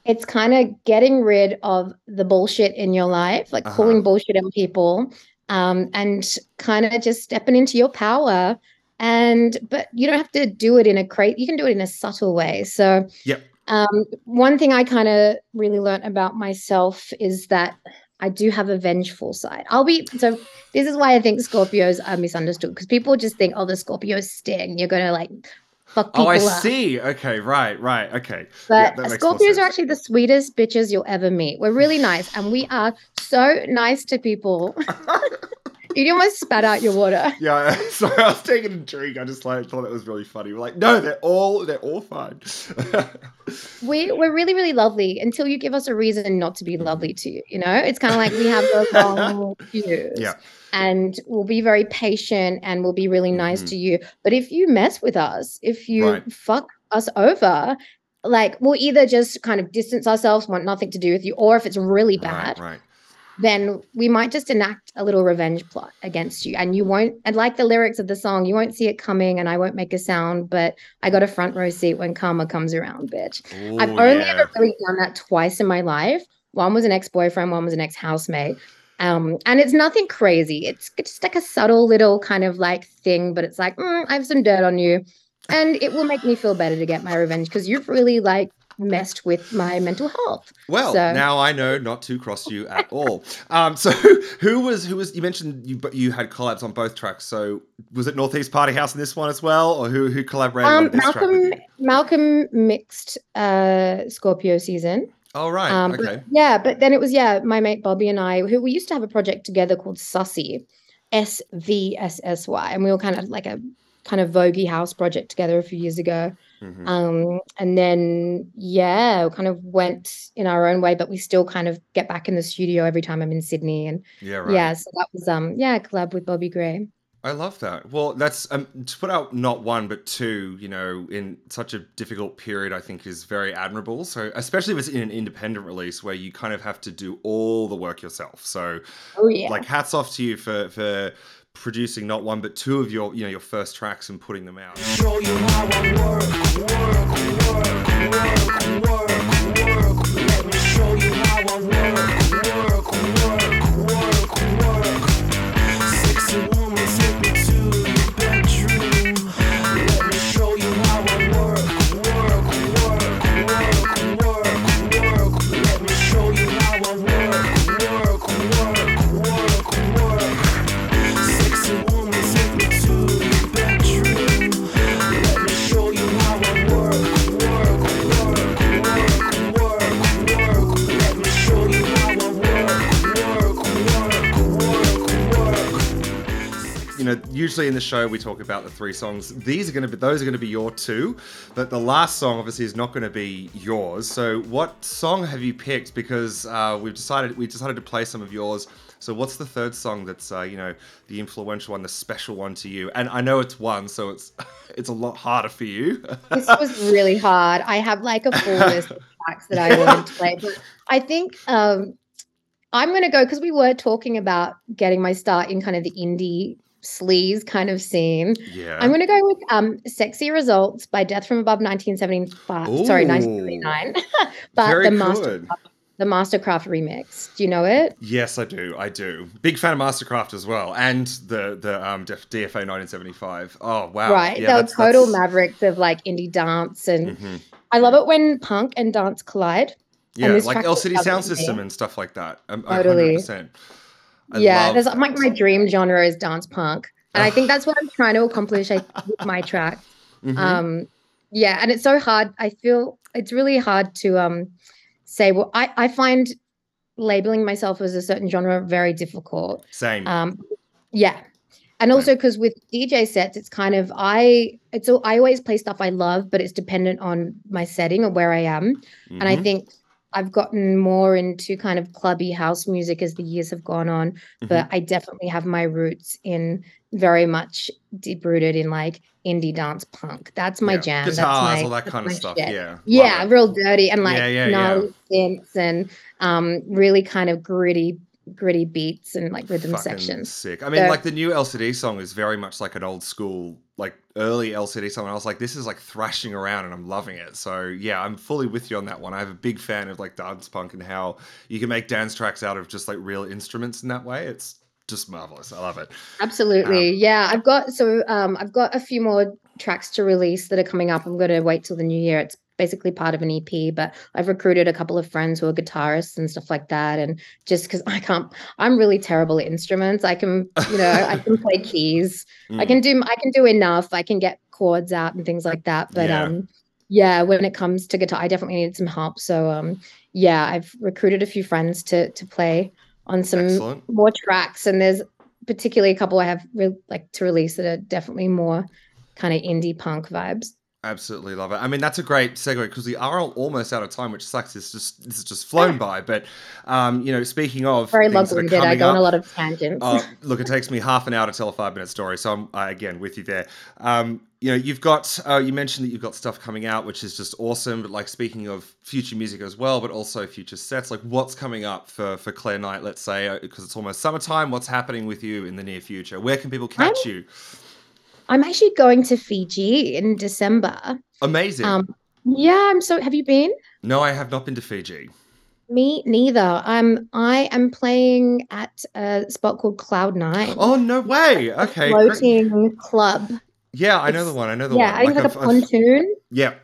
it's kind of getting rid of the bullshit in your life, like Uh-huh. calling bullshit on people, um, and kind of just stepping into your power. And but you don't have to do it in a crate. You can do it in a subtle way. So Yep. um, one thing I kind of really learnt about myself is that I do have a vengeful side. I'll be so. This is why I think Scorpios are misunderstood because people just think, "Oh, the Scorpio sting. You're gonna like fuck people Oh, I up." see. Okay, right, right. Okay. But Yeah, that makes more Scorpios are actually the sweetest bitches you'll ever meet. We're really nice, and we are so nice to people. you almost spat out your water. Yeah, sorry, I was taking a drink. I just like thought that was really funny. We're like, no, they're all they're all fine. We we're really really lovely until you give us a reason not to be lovely to you. You know, it's kind of like we have those long views. Yeah. And we'll be very patient and we'll be really nice Mhm. to you. But if you mess with us, if you Right. fuck us over, like we'll either just kind of distance ourselves, want nothing to do with you, or if it's really bad, Right, right. Then we might just enact a little revenge plot against you. And you won't, and like the lyrics of the song, you won't see it coming and I won't make a sound, but I got a front row seat when karma comes around, bitch. I've only yeah. ever really done that twice in my life. One was an ex boyfriend, one was an ex housemate. Um, and it's nothing crazy. It's just like a subtle little kind of like thing, but it's like, mm, I have some dirt on you. And it will make me feel better to get my revenge because you've really like messed with my mental health. Well, So- now I know not to cross you at all. Um, so who was who was you mentioned you but you had collabs on both tracks. So was it Northeast Party House in this one as well, or who who collaborated Um, on this track with Malcolm you? Malcolm mixed uh Scorpio season. Oh right, Um, but- okay. yeah, but then it was yeah, my mate Bobby and I, who we used to have a project together called Sussy, S V S S Y, and we were kind of like a kind of voguey house project together a few years ago. Mhm. Um, and then yeah, kind of went in our own way, but we still kind of get back in the studio every time I'm in Sydney, and yeah, right. yeah, so that was um yeah, a collab with Bobby Gray. I love that. Well, that's um, to put out not one but two. You know, in such a difficult period, I think is very admirable. So, especially if it's in an independent release where you kind of have to do all the work yourself. So, Oh yeah, like, hats off to you for for producing not one but two of your you know your first tracks and putting them out. Know, usually in the show we talk about the three songs. These are going to be those are going to be your two, but the last song obviously is not going to be yours. So, what song have you picked? Because uh, we've decided we decided to play some of yours. So, what's the third song that's uh, you know the influential one, the special one to you? And I know it's one, so it's it's a lot harder for you. this was really hard. I have like a full list of tracks that I wanted to play, but I think um, I'm going to go because we were talking about getting my start in kind of the indie sleaze kind of scene. yeah. I'm going to go with um, "Sexy Results" by Death from Above 1975. Sorry, 1979. but the master the MSTRKRFT remix. Do you know it? Yes, I do. I do. Big fan of MSTRKRFT as well, and the the um DFA 1975. Oh wow! right. Yeah, They're that's- total that's- mavericks of like indie dance, and Mhm. I love it when punk and dance collide. Yeah, like track El was City done Sound. System and stuff like that. Um, Totally. 100%. I yeah, there's like my dream genre is dance punk, and I think that's what I'm trying to accomplish I, with my track. Mhm. Um, yeah, and it's so hard. I feel it's really hard to um say. Well, I I find labeling myself as a certain genre very difficult. Same. Um, yeah, and also because with DJ sets, it's kind of I it's all, I always play stuff I love, but it's dependent on my setting or where I am. And I Mhm. think I've gotten more into kind of clubby house music as the years have gone on, but Mm-hmm. I definitely have my roots in very much deep rooted in like indie dance punk. That's my Yeah. jam. Guitars, that's my, all that kind of stuff. shit. Yeah. love Yeah, it. real dirty and like Yeah, yeah, yeah. gnarly synths and um really kind of gritty, gritty beats and like rhythm Fucking sections. sick. I mean, So- like the new LCD song is very much like an old school, like early LCD. And I was like, this is like thrashing around and I'm loving it. So yeah, I'm fully with you on that one. I'm a big fan of like dance punk and how you can make dance tracks out of just like real instruments in that way. It's just marvelous. I love it. Absolutely. yeah. I've got so um I've got a few more tracks to release that are coming up. I'm gonna wait till the new year. It's basically part of an EP, but I've recruited a couple of friends who are guitarists and stuff like that. And just because I can't I'm really terrible at instruments. I can, you know, I can play keys. I Mm. can do I can do enough. I can get chords out and things like that. But Yeah. um yeah, when it comes to guitar, I definitely need some help. So um yeah, I've recruited a few friends to to play on some Excellent. more tracks and there's particularly a couple I have re- like to release that are definitely more kind of indie punk vibes. Absolutely love it. I mean, that's a great segue because we are almost out of time, which sucks. It's just this has just flown by. But um, you know, speaking of Very long-winded. I go on a lot of tangents. Uh, look, it takes me half an hour to tell a five minute story, so I'm uh, again with you there. Um, you know, you've got uh, you mentioned that you've got stuff coming out, which is just awesome. But like speaking of future music as well, but also future sets, like what's coming up for for Claire Knight? Let's say because it's almost summertime. What's happening with you in the near future? Where can people catch you? I'm actually going to Fiji in December. Amazing. Um, yeah, I'm so. Have you been? no, I have not been to Fiji. Me neither. I'm. I am playing at a spot called Cloud Nine. Oh no way! Okay, great. floating club. yeah, I know the one. I know the one. yeah, one. I think like a I've- pontoon. yeah,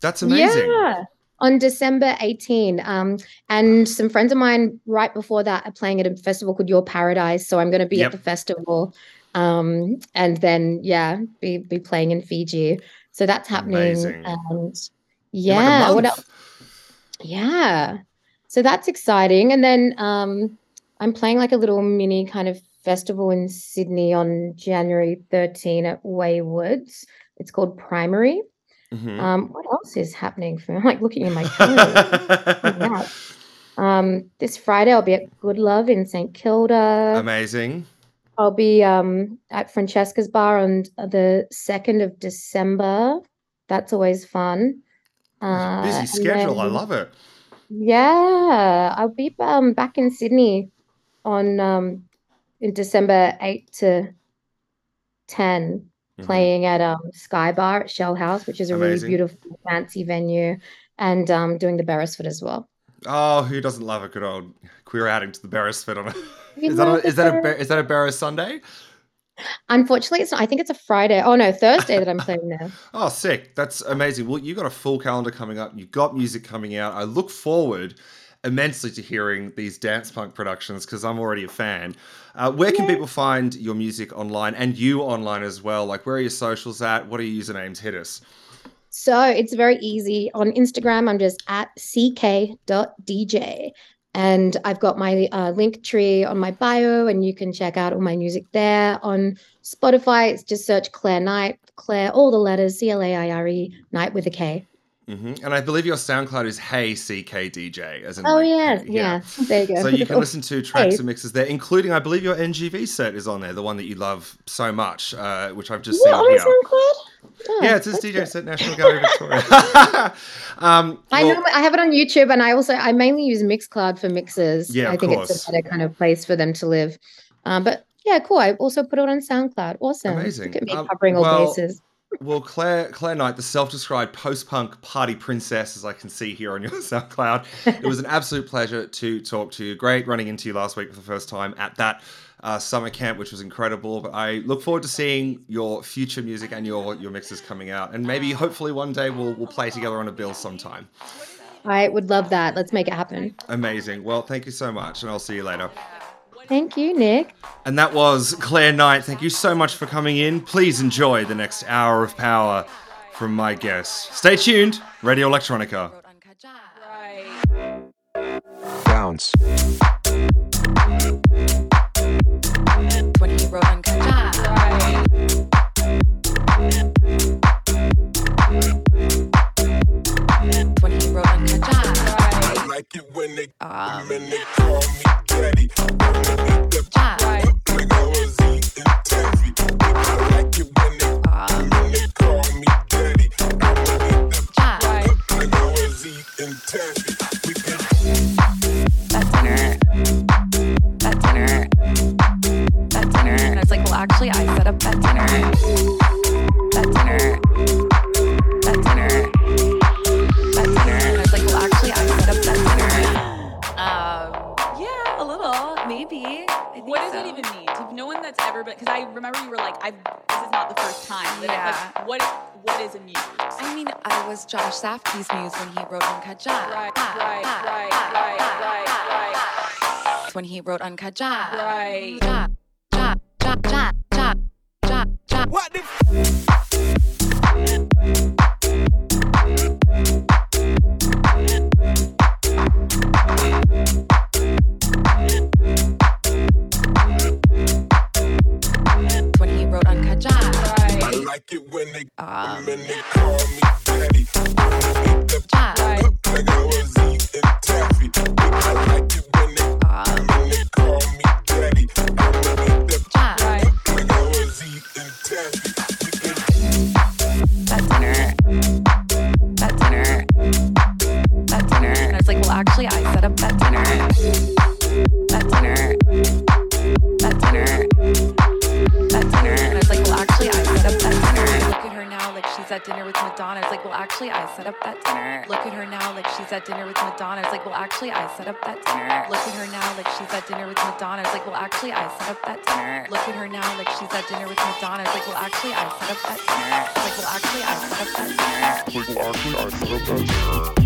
that's amazing. Yeah. On December 18. Um, and some friends of mine right before that are playing at a festival called Your Paradise. So I'm gonna be Yep. at the festival. Um, and then yeah, be be playing in Fiji. So that's happening. Amazing. And In, like, yeah, what else? Yeah. So that's exciting. And then um I'm playing like a little mini kind of festival in Sydney on January 13 at Waywards. It's called Primary. Mhm. Um, what else is happening for me? I'm like looking in my calendar. Um, this Friday I'll be at Good Love in St. Kilda. Amazing. I'll be um at Francesca's Bar on the second of December. That's always fun. Uh, Busy schedule. I love it. Yeah, I'll be um back in Sydney on um in December eight to ten, Mhm. playing at um Sky Bar at Shell House, which is a Amazing. really beautiful, fancy venue, and um doing the Beresford as well. Oh, who doesn't love a good old queer outing to the Beresford on a is that a, is that a is that a Beres Sunday? Unfortunately, it's not. I think it's a Friday. Oh no, Thursday that I'm playing there. Oh, sick! That's amazing. Well, you got a full calendar coming up. You've got music coming out. I look forward immensely to hearing these dance punk productions because I'm already a fan. Uh, where can people find your music online and you online as well? Like, where are your socials at? What are your usernames? Hit us. So it's very easy. On Instagram, I'm just at ck.dj. And I've got my uh, link tree on my bio, and you can check out all my music there. On Spotify, it's just search Claire Knight, Claire, all the letters, C L A I R E, Knight with a K. hmm And I believe your SoundCloud is Hey CKDJ, as in Oh, like, yeah, hey, yeah. There you go. So you can listen to tracks Hey. and mixes there, including I believe your NGV set is on there, the one that you love so much, uh, which I've just seen on here. SoundCloud? Oh, yeah, it's his DJ set, National Gallery Victoria. um, I well, know I have it on YouTube, and I also I mainly use Mixcloud for mixes. Yeah, I think course. it's a better kind of place for them to live. Um, but yeah, cool. I also put it on SoundCloud. Awesome. Amazing. Look at me Um, covering all well, bases. Well, Claire Claire Knight, the self-described post-punk party princess, as I can see here on your SoundCloud, it was an absolute pleasure to talk to you. Great running into you last week for the first time at that uh, summer camp, which was incredible. But I look forward to seeing your future music and your your mixes coming out, and maybe hopefully one day we'll we'll play together on a bill sometime. I would love that. Let's make it happen. Amazing. Well, thank you so much, and I'll see you later. Thank you, Nick. And that was Claire Knight. Thank you so much for coming in. Please enjoy the next hour of power from my guest. Stay tuned. Radio Electronica. Bounce. When they Um, when they call me daddy. Jam. Like I was eating taffy. I like it when because I remember you were like, I this is not the first time. That I, Yeah. like, what what is a muse? I mean, I was Josh Safdie's muse when he wrote Uncut Gems. Right, right, right, right, right, right, When he wrote Uncut Gems. right. Ja, ja, ja, ja, ja, ja, ja. What the When like it when they Um, they call me daddy. Like I was eating taffy. I like it when they um, when they call me daddy. At dinner with Madonna. I was like, well, actually, I set up that dinner. Look at her now, like she's at dinner with Madonna. I was like, well, actually, I set up that dinner. Look at her now, like she's at dinner with Madonna. I was like, well, actually, I set up that dinner. Look at her now, like she's at dinner with Madonna. I was like, well, actually, I set up that dinner. I was like, well, actually, I set up that dinner.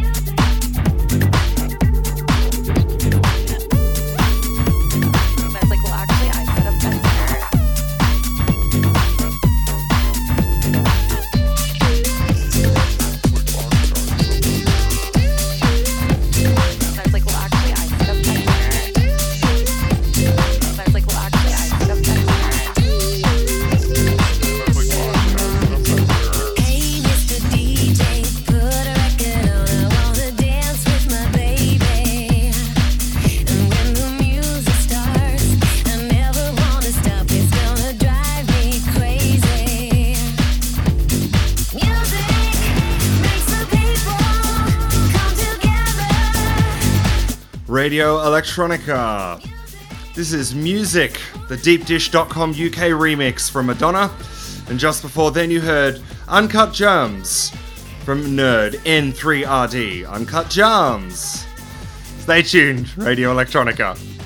Radio Electronica. This is Music, the deepdish.com UK remix from Madonna. And just before then, you heard Uncut Gems from Nerd N3RD. Uncut Gems. Stay tuned, Radio Electronica.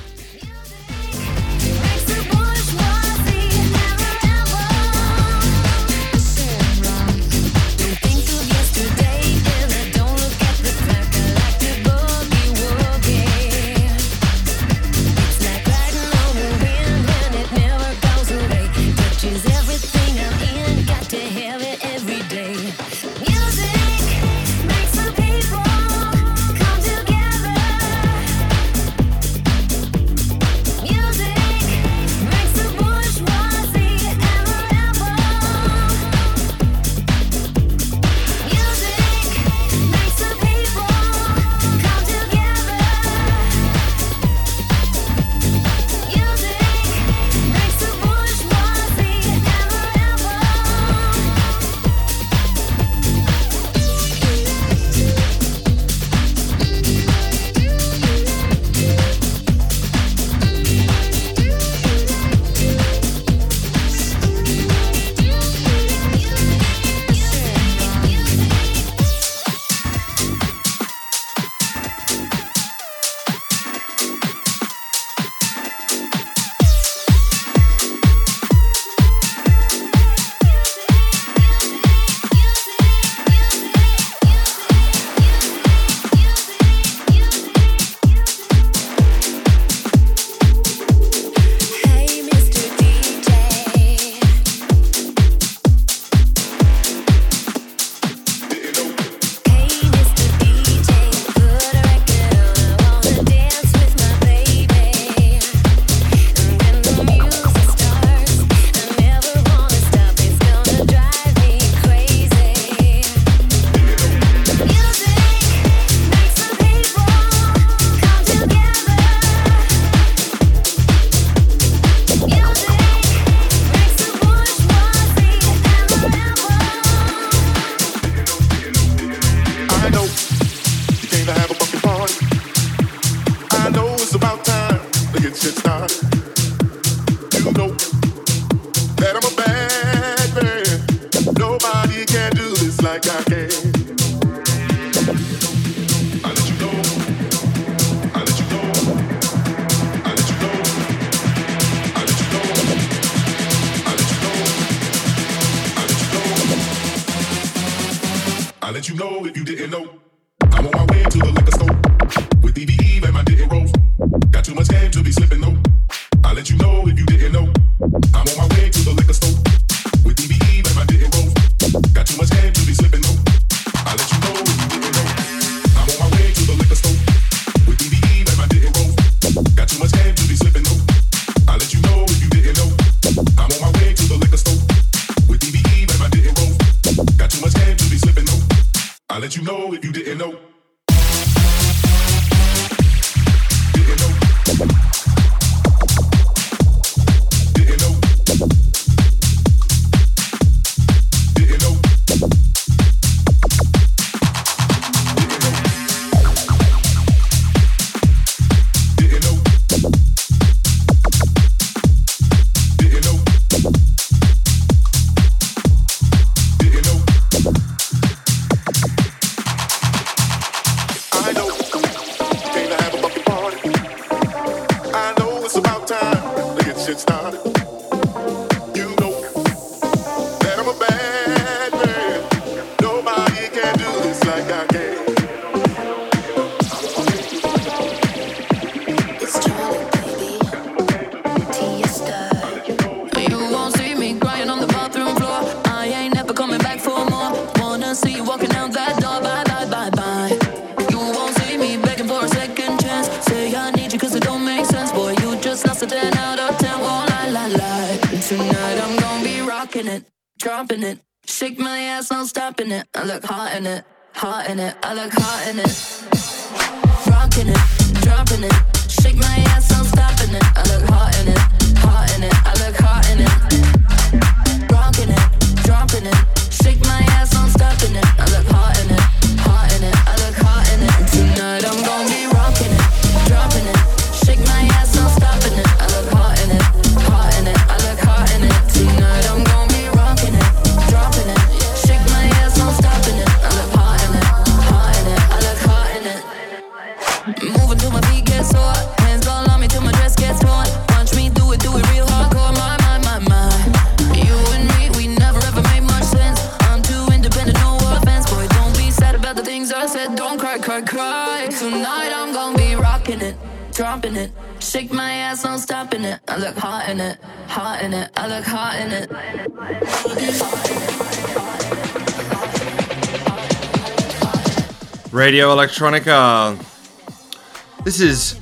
Radio Electronica. This is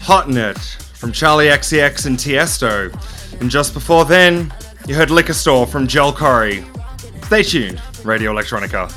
Hot In It from Charli XCX and Tiesto. And just before then, you heard Liquor Store from Joel Corry. Stay tuned, Radio Electronica.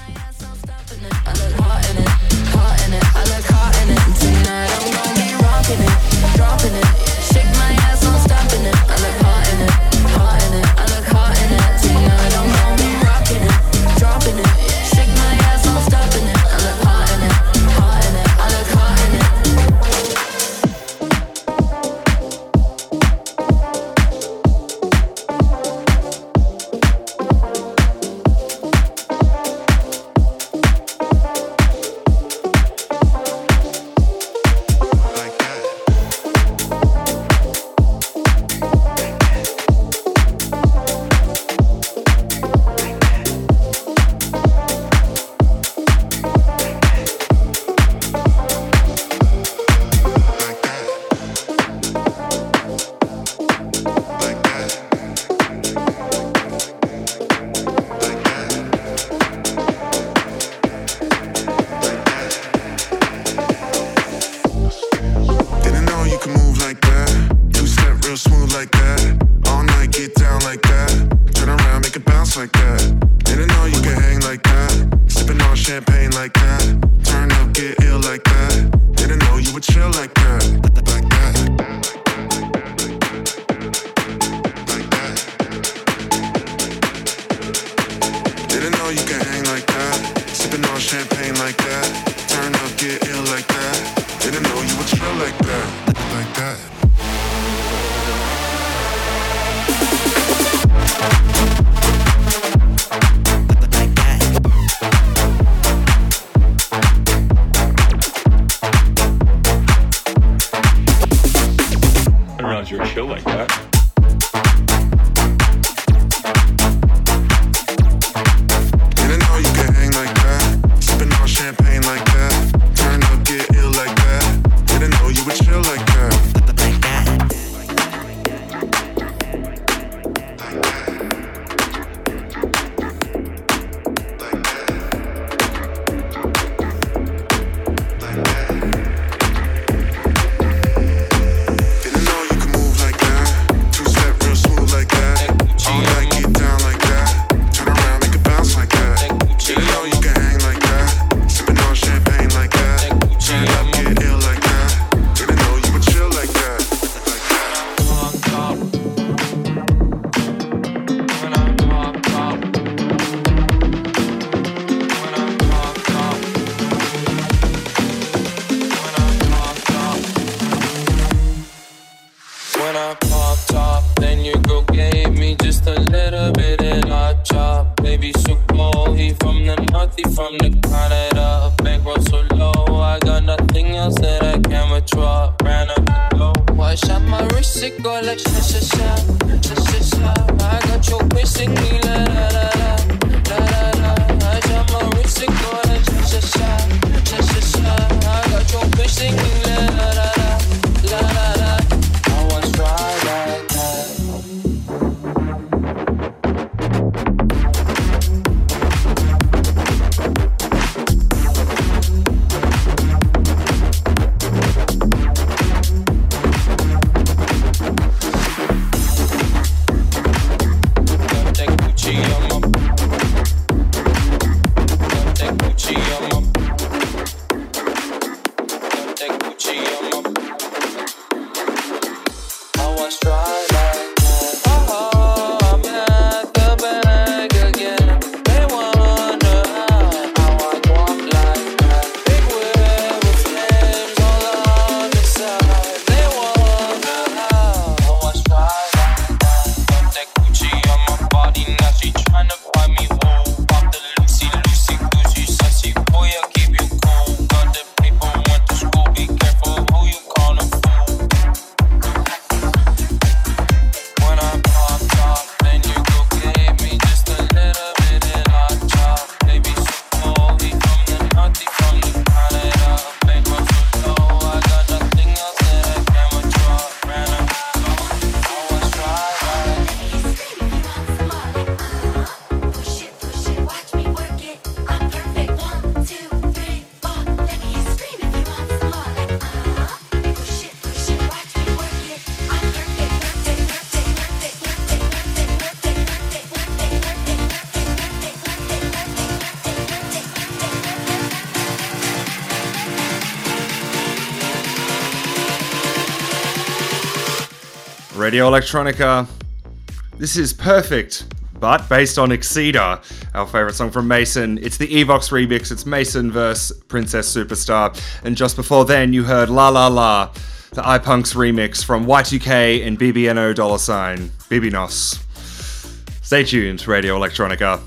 Radio Electronica. This is perfect, but based on Exceeder, our favorite song from Mason. It's the Evox remix, it's Mason versus Princess Superstar. And just before then, you heard La La La, the iPunks remix from Y2K and BBNO dollar sign, Bibinos. Stay tuned, Radio Electronica.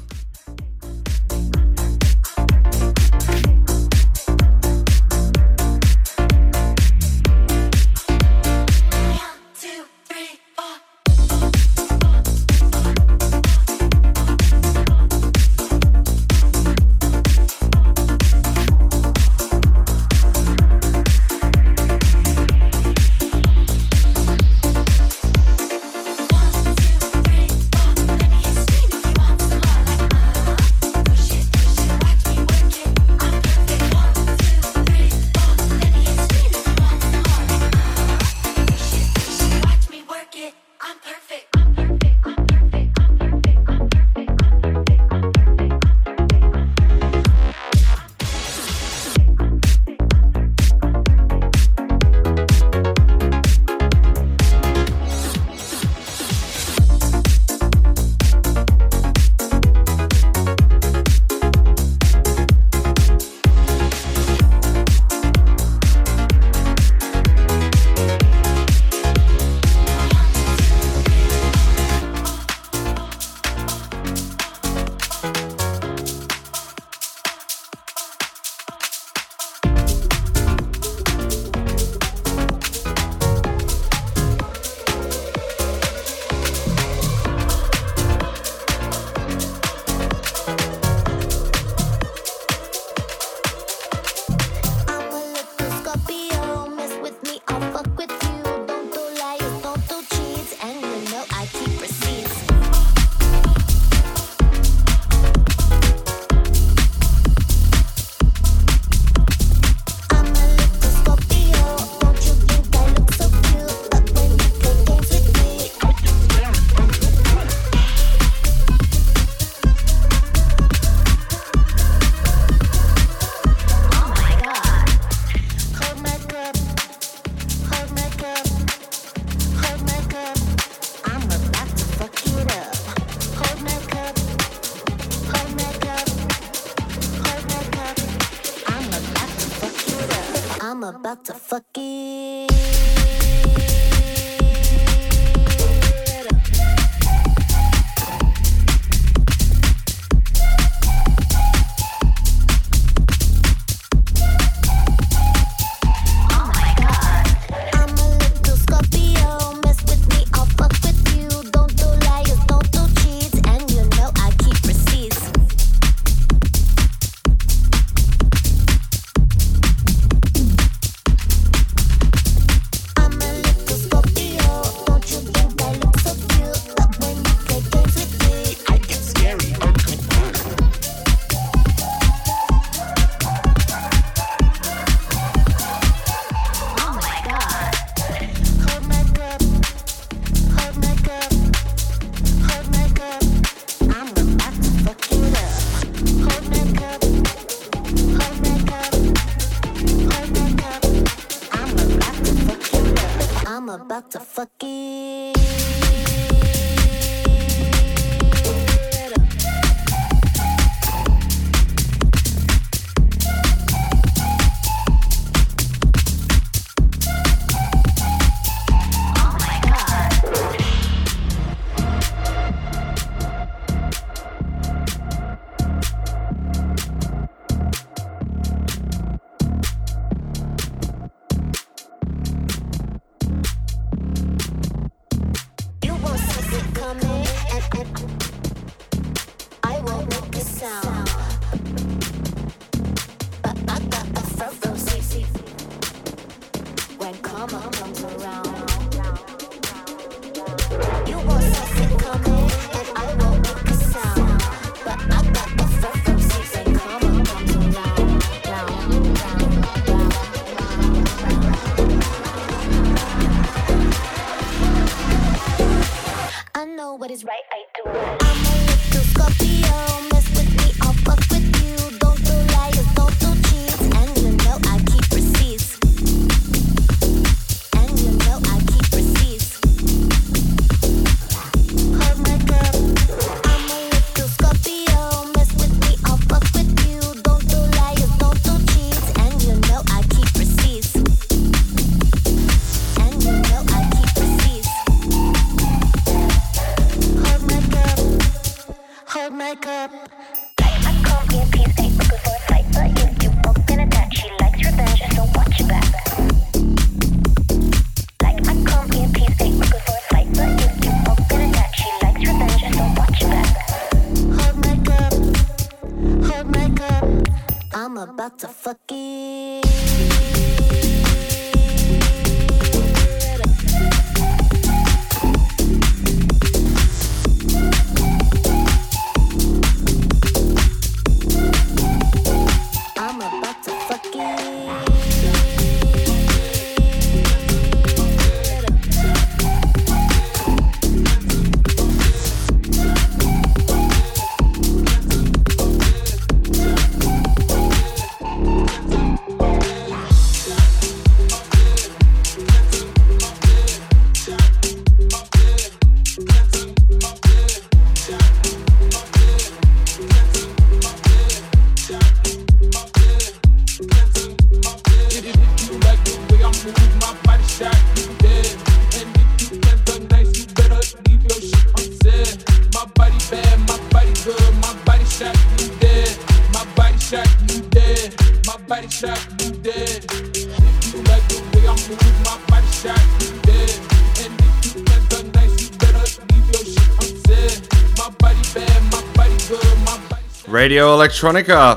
Radio Electronica.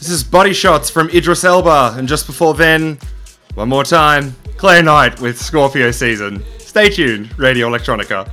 This is Body Shots from Idris Elba, and just before then, one more time, Claire Knight with Scorpio Season. Stay tuned, Radio Electronica.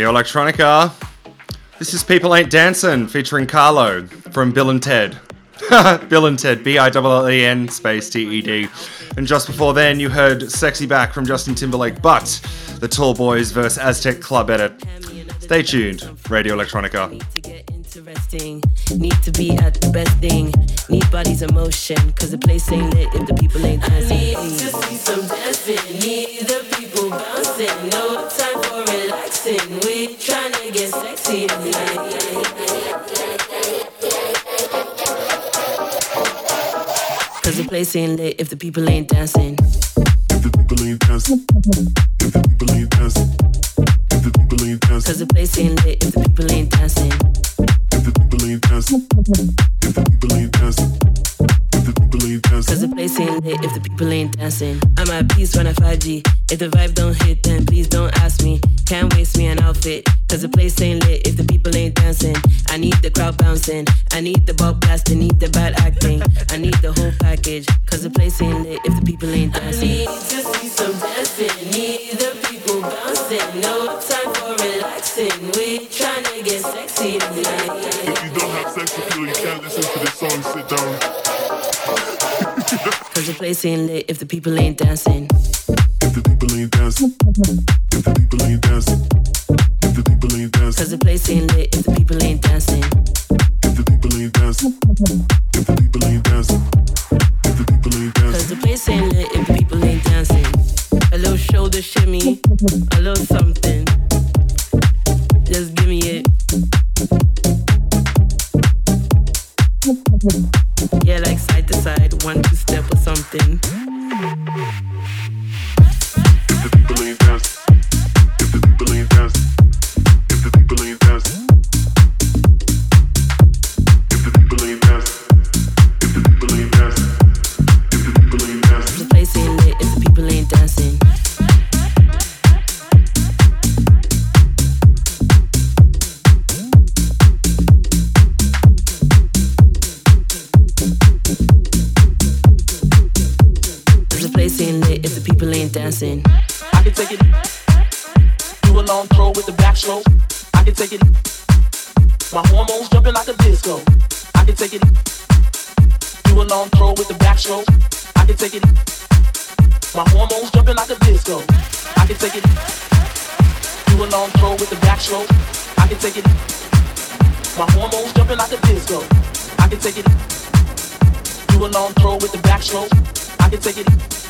Radio Electronica. This is People Ain't Dancing featuring Carlo from Billen Ted. Billen Ted, B I L L E N space T E D. And just before then, you heard Sexy Back from Justin Timberlake, but the Tall Boys versus Aztec Club edit. Stay tuned, Radio Electronica. interesting. Need to be at the best thing. Need bodies in motion, cause the place ain't lit if the people ain't dancing. I need to see some dancing. Need the people bouncing. No time for relaxing. We tryna get sexy tonight. Cause the place ain't lit if the people ain't dancing. If the People ain't dancing. If the people ain't dancing. If the people ain't dancing. Cause the place ain't lit if the people ain't dancing. If the people ain't dancing. If the people ain't dancing. If the people ain't dancing. Cause the place ain't lit if the people ain't dancing. I'm at peace when I 5G. If the vibe don't hit, then please don't ask me. Can't waste me an outfit. Cause the place ain't lit if the people ain't dancing. I need the crowd bouncing. I need the ball blasting. Need the bad acting. I need the whole package. Cause the place ain't lit if the people ain't dancing. I need to see some dancing. Need the people bouncing. No time for relaxing. We tryna get sexy tonight. If you don't have sex appeal, you can't listen to this song. Sit down. Cause the place ain't lit if the people ain't dancing. If the people ain't dancing. If the people ain't dancing. If the people ain't dancing. Cause the place ain't lit if the people ain't dancing. If the people ain't dancing. If the people ain't dancing. If the people ain't dancing. Cause the place ain't lit if the people ain't dancing. A little shoulder shimmy, a little something. Just give me it. Something. Dancing. I can take it. Do a long throw with the backstroke. I can take it. My hormones jumping like a disco. I can take it. Do a long throw with the backstroke. I can take it. My hormones jumping like a disco. I can take it. Do a long throw with the backstroke. I can take it. My hormones jumping like a disco. I can take it. Do a long throw with the backstroke. I can take it.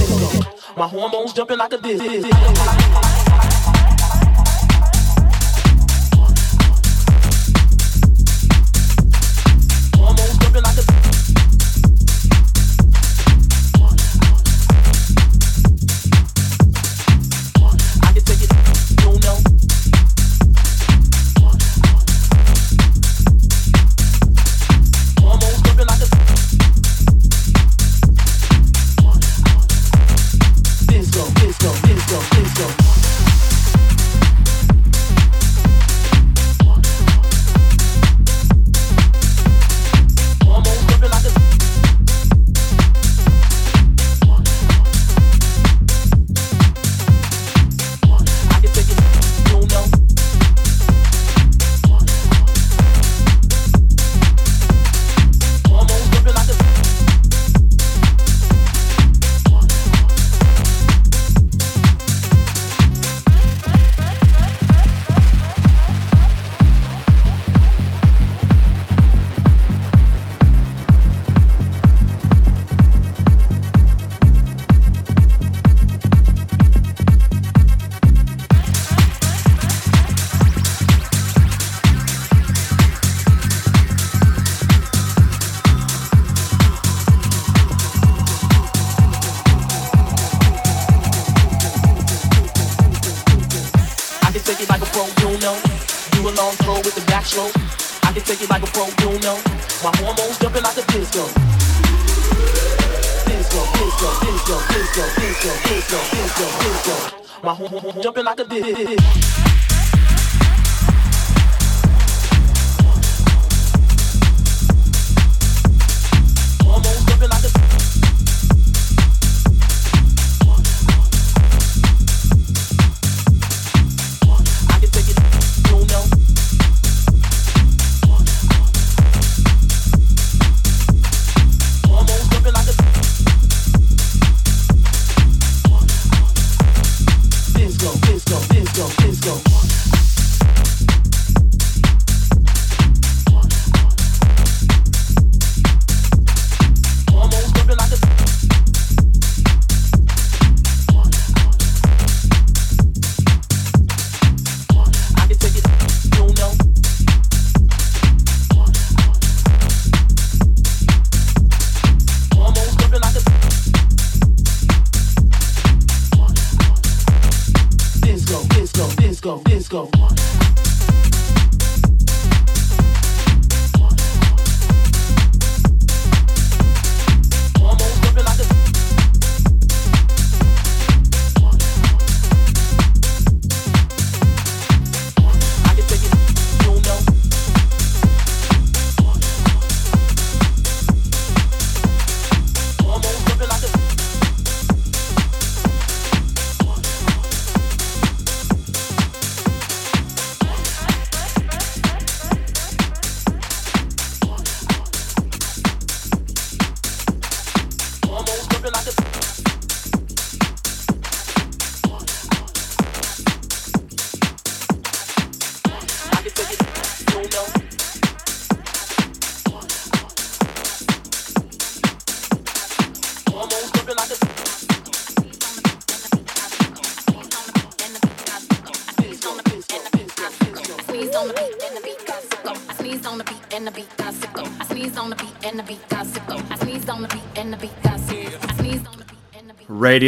My hormones jumping like a disco. Hormones jumping like a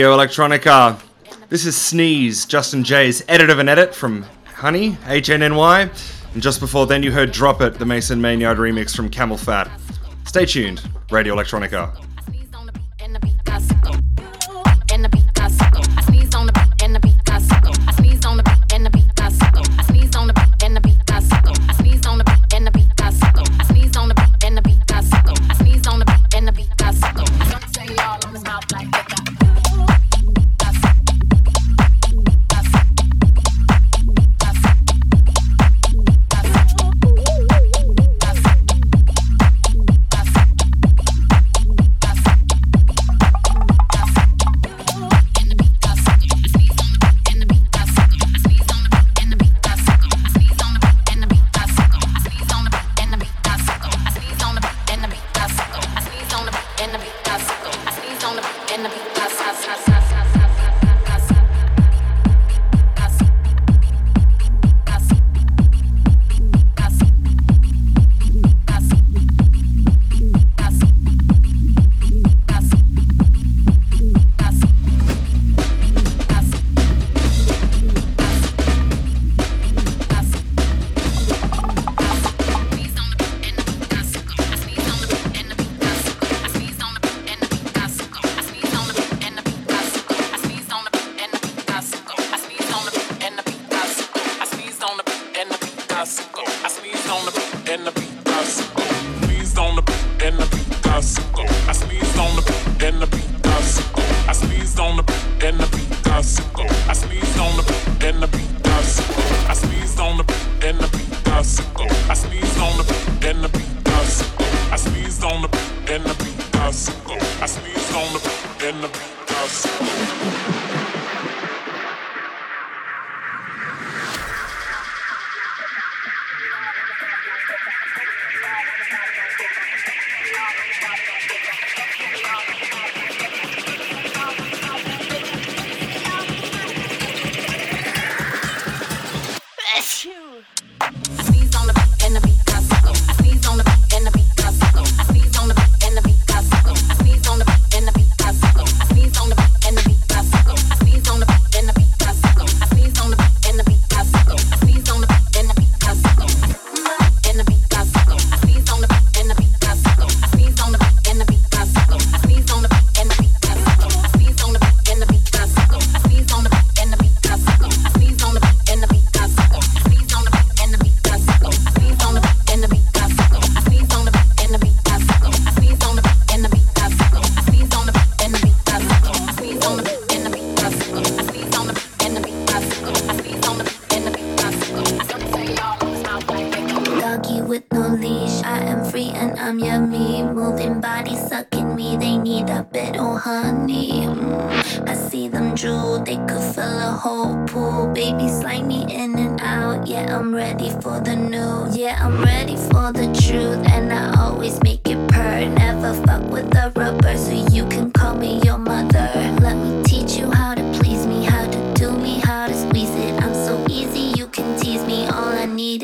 Radio Electronica. This is Sneeze, Justin J's edit of an edit from Honey, HNNY. And just before then, you heard Drop It, the Mason Maynard remix from CamelPhat. Stay tuned, Radio Electronica.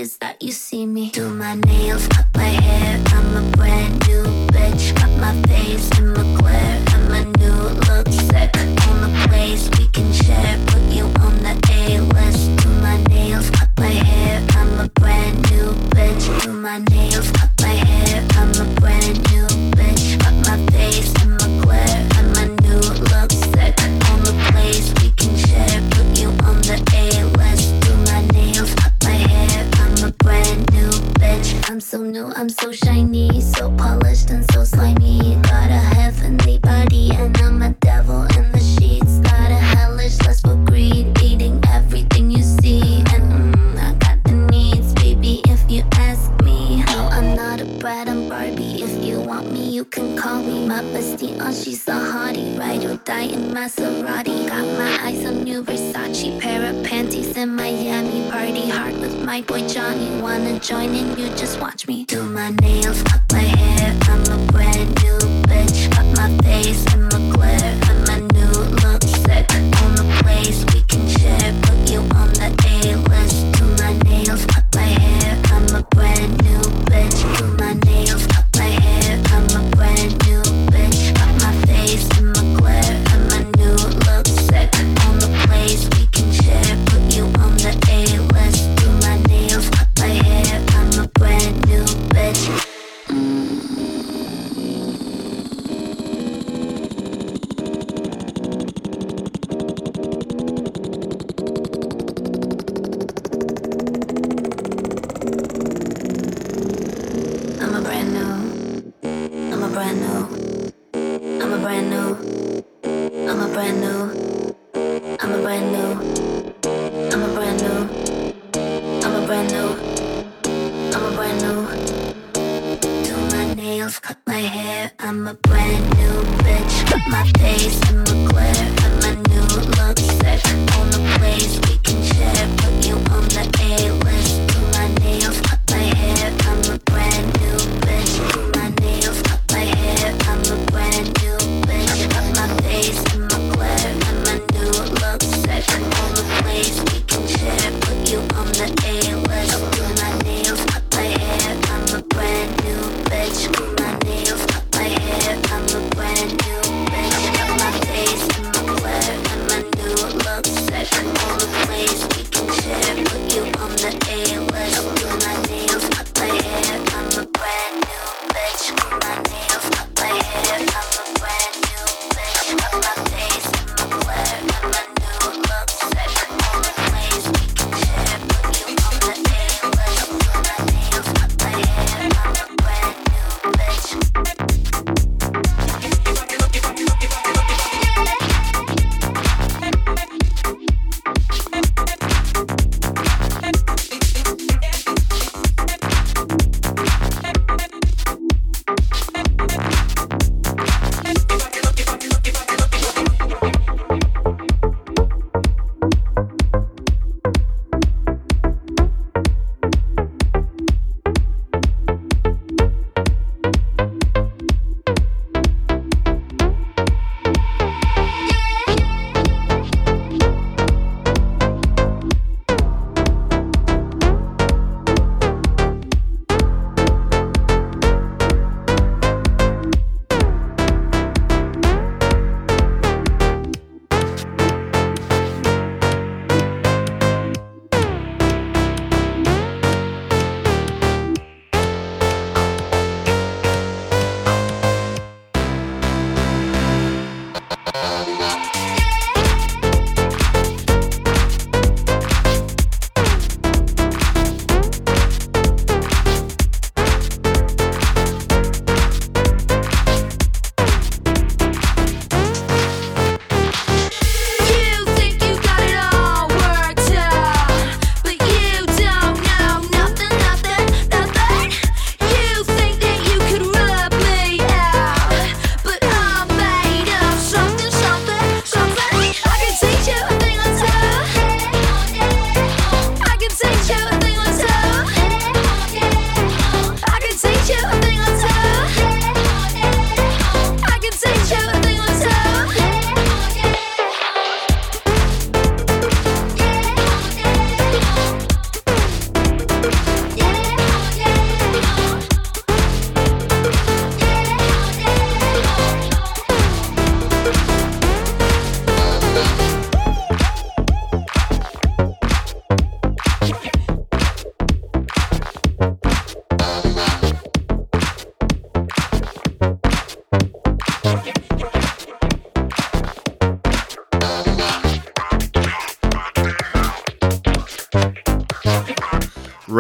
is that you see me. Do my nails, cut my hair, I'm a brand new bitch. Cut my face in glare, I'm a new look sick. On the place we can share, put you on the A list. Do my nails, cut my hair, I'm a brand new bitch. Do my nails.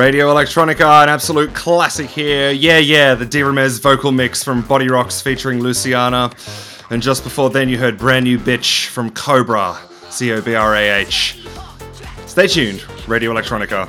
Radio Electronica, an absolute classic here. Yeah, yeah, the D vocal mix from Bodyrox featuring Luciana. And just before then, you heard Brand New Bitch from COBRAH, C O B R A H. Stay tuned, Radio Electronica.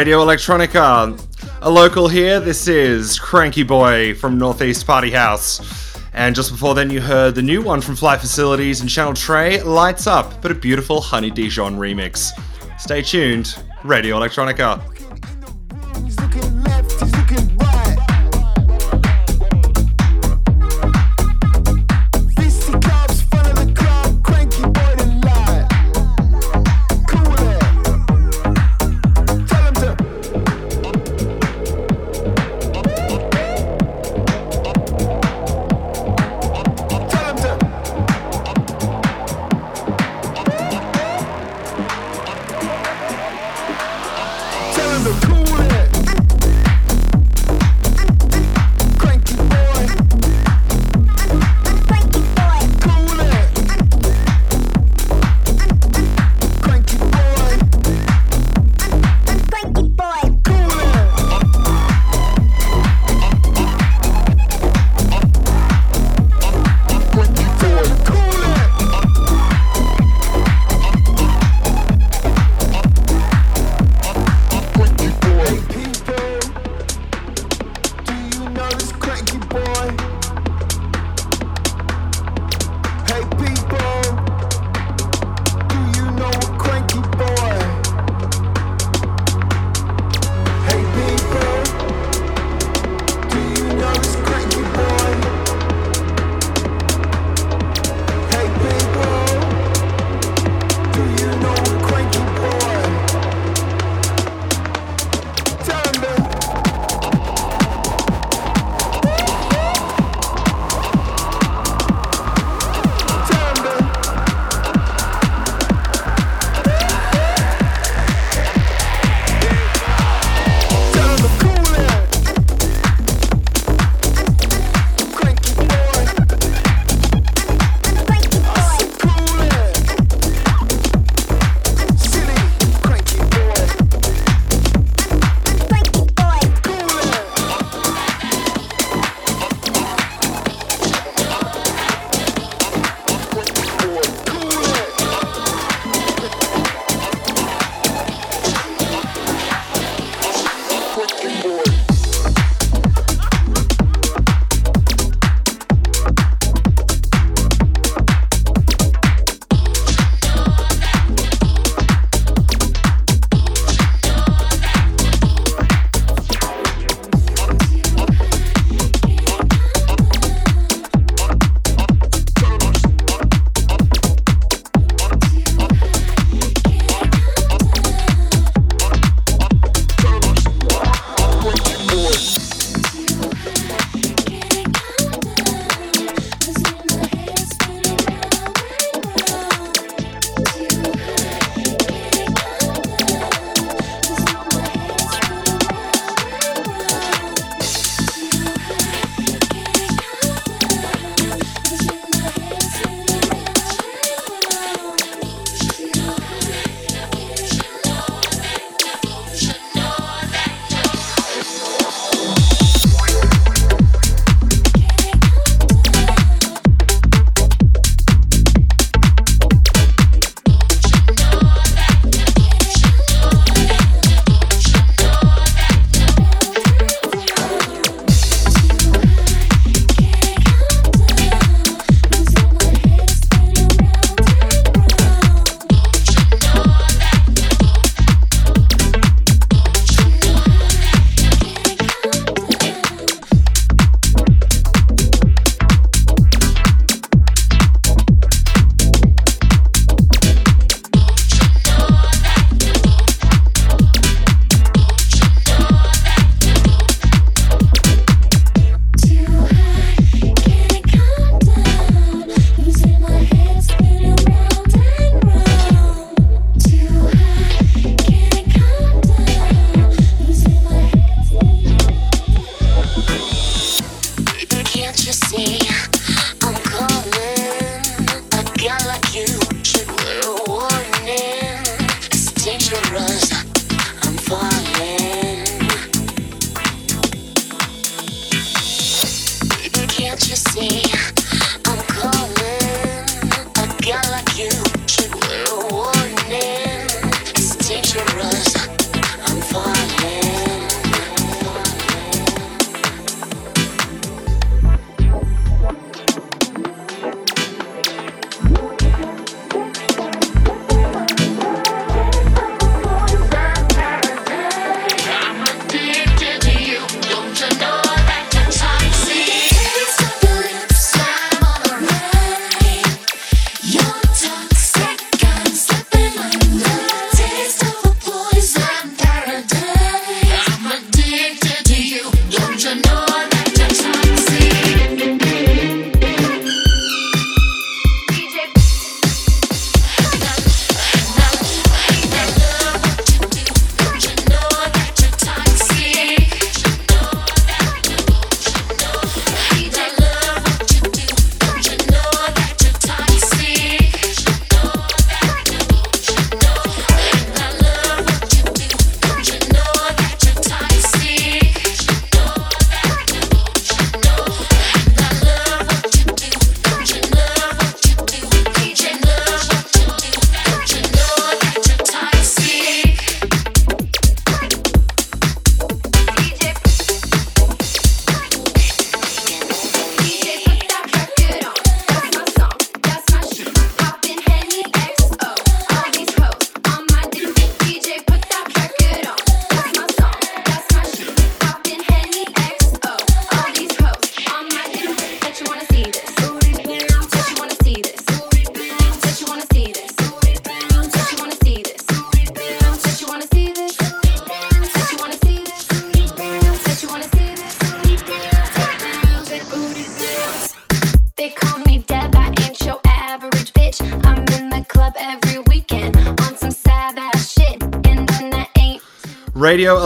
Radio Electronica. A local here, this is Cranky Boy from Northeast Party House. And just before then, you heard the new one from Flight Facilities and Channel Tres, Lights Up, but a beautiful Honey Dijon remix. Stay tuned, Radio Electronica.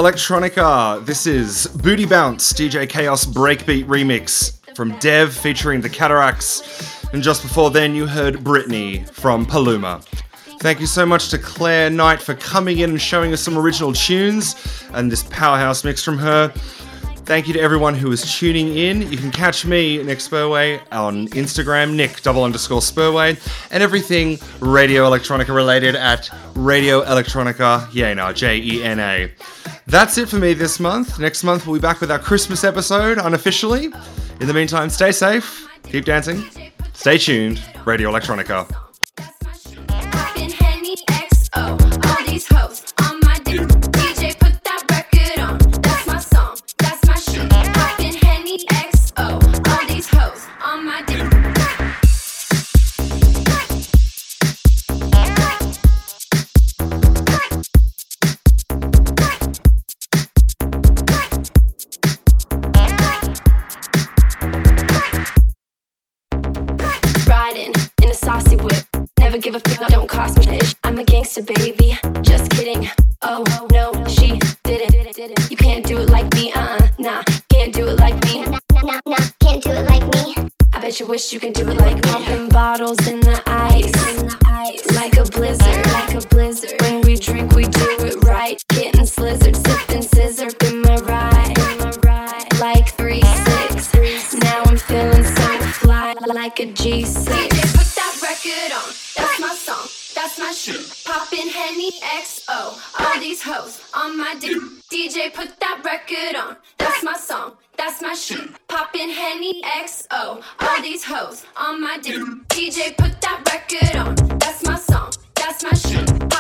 Electronica. This is Booty Bounce, DJ Chaos Breakbeat remix from Dev featuring the Cataracs. And just before then, you heard Brittany from Paluma. Thank you so much to Claire Knight for coming in and showing us some original tunes and this powerhouse mix from her. Thank you to everyone who is tuning in. You can catch me, Nick Spurway, on Instagram, Nick double underscore Spurway, and everything Radio Electronica related at Radio Electronica Jena, J E N A. That's it for me this month. Next month, we'll be back with our Christmas episode unofficially. In the meantime, stay safe, keep dancing, stay tuned. Radio Electronica. I'm a baby. Just kidding. Oh, no, she didn't. You can't do it like me, uh uh. Nah, can't do it like me. Nah, nah, nah, can't do it like me. I bet you wish you could do it like me. Popping bottles in the ice. Record on. That's my song. That's my shit. Poppin' Henny XO. All these hoes on my dick. DJ, put that record on. That's my song. That's my shit.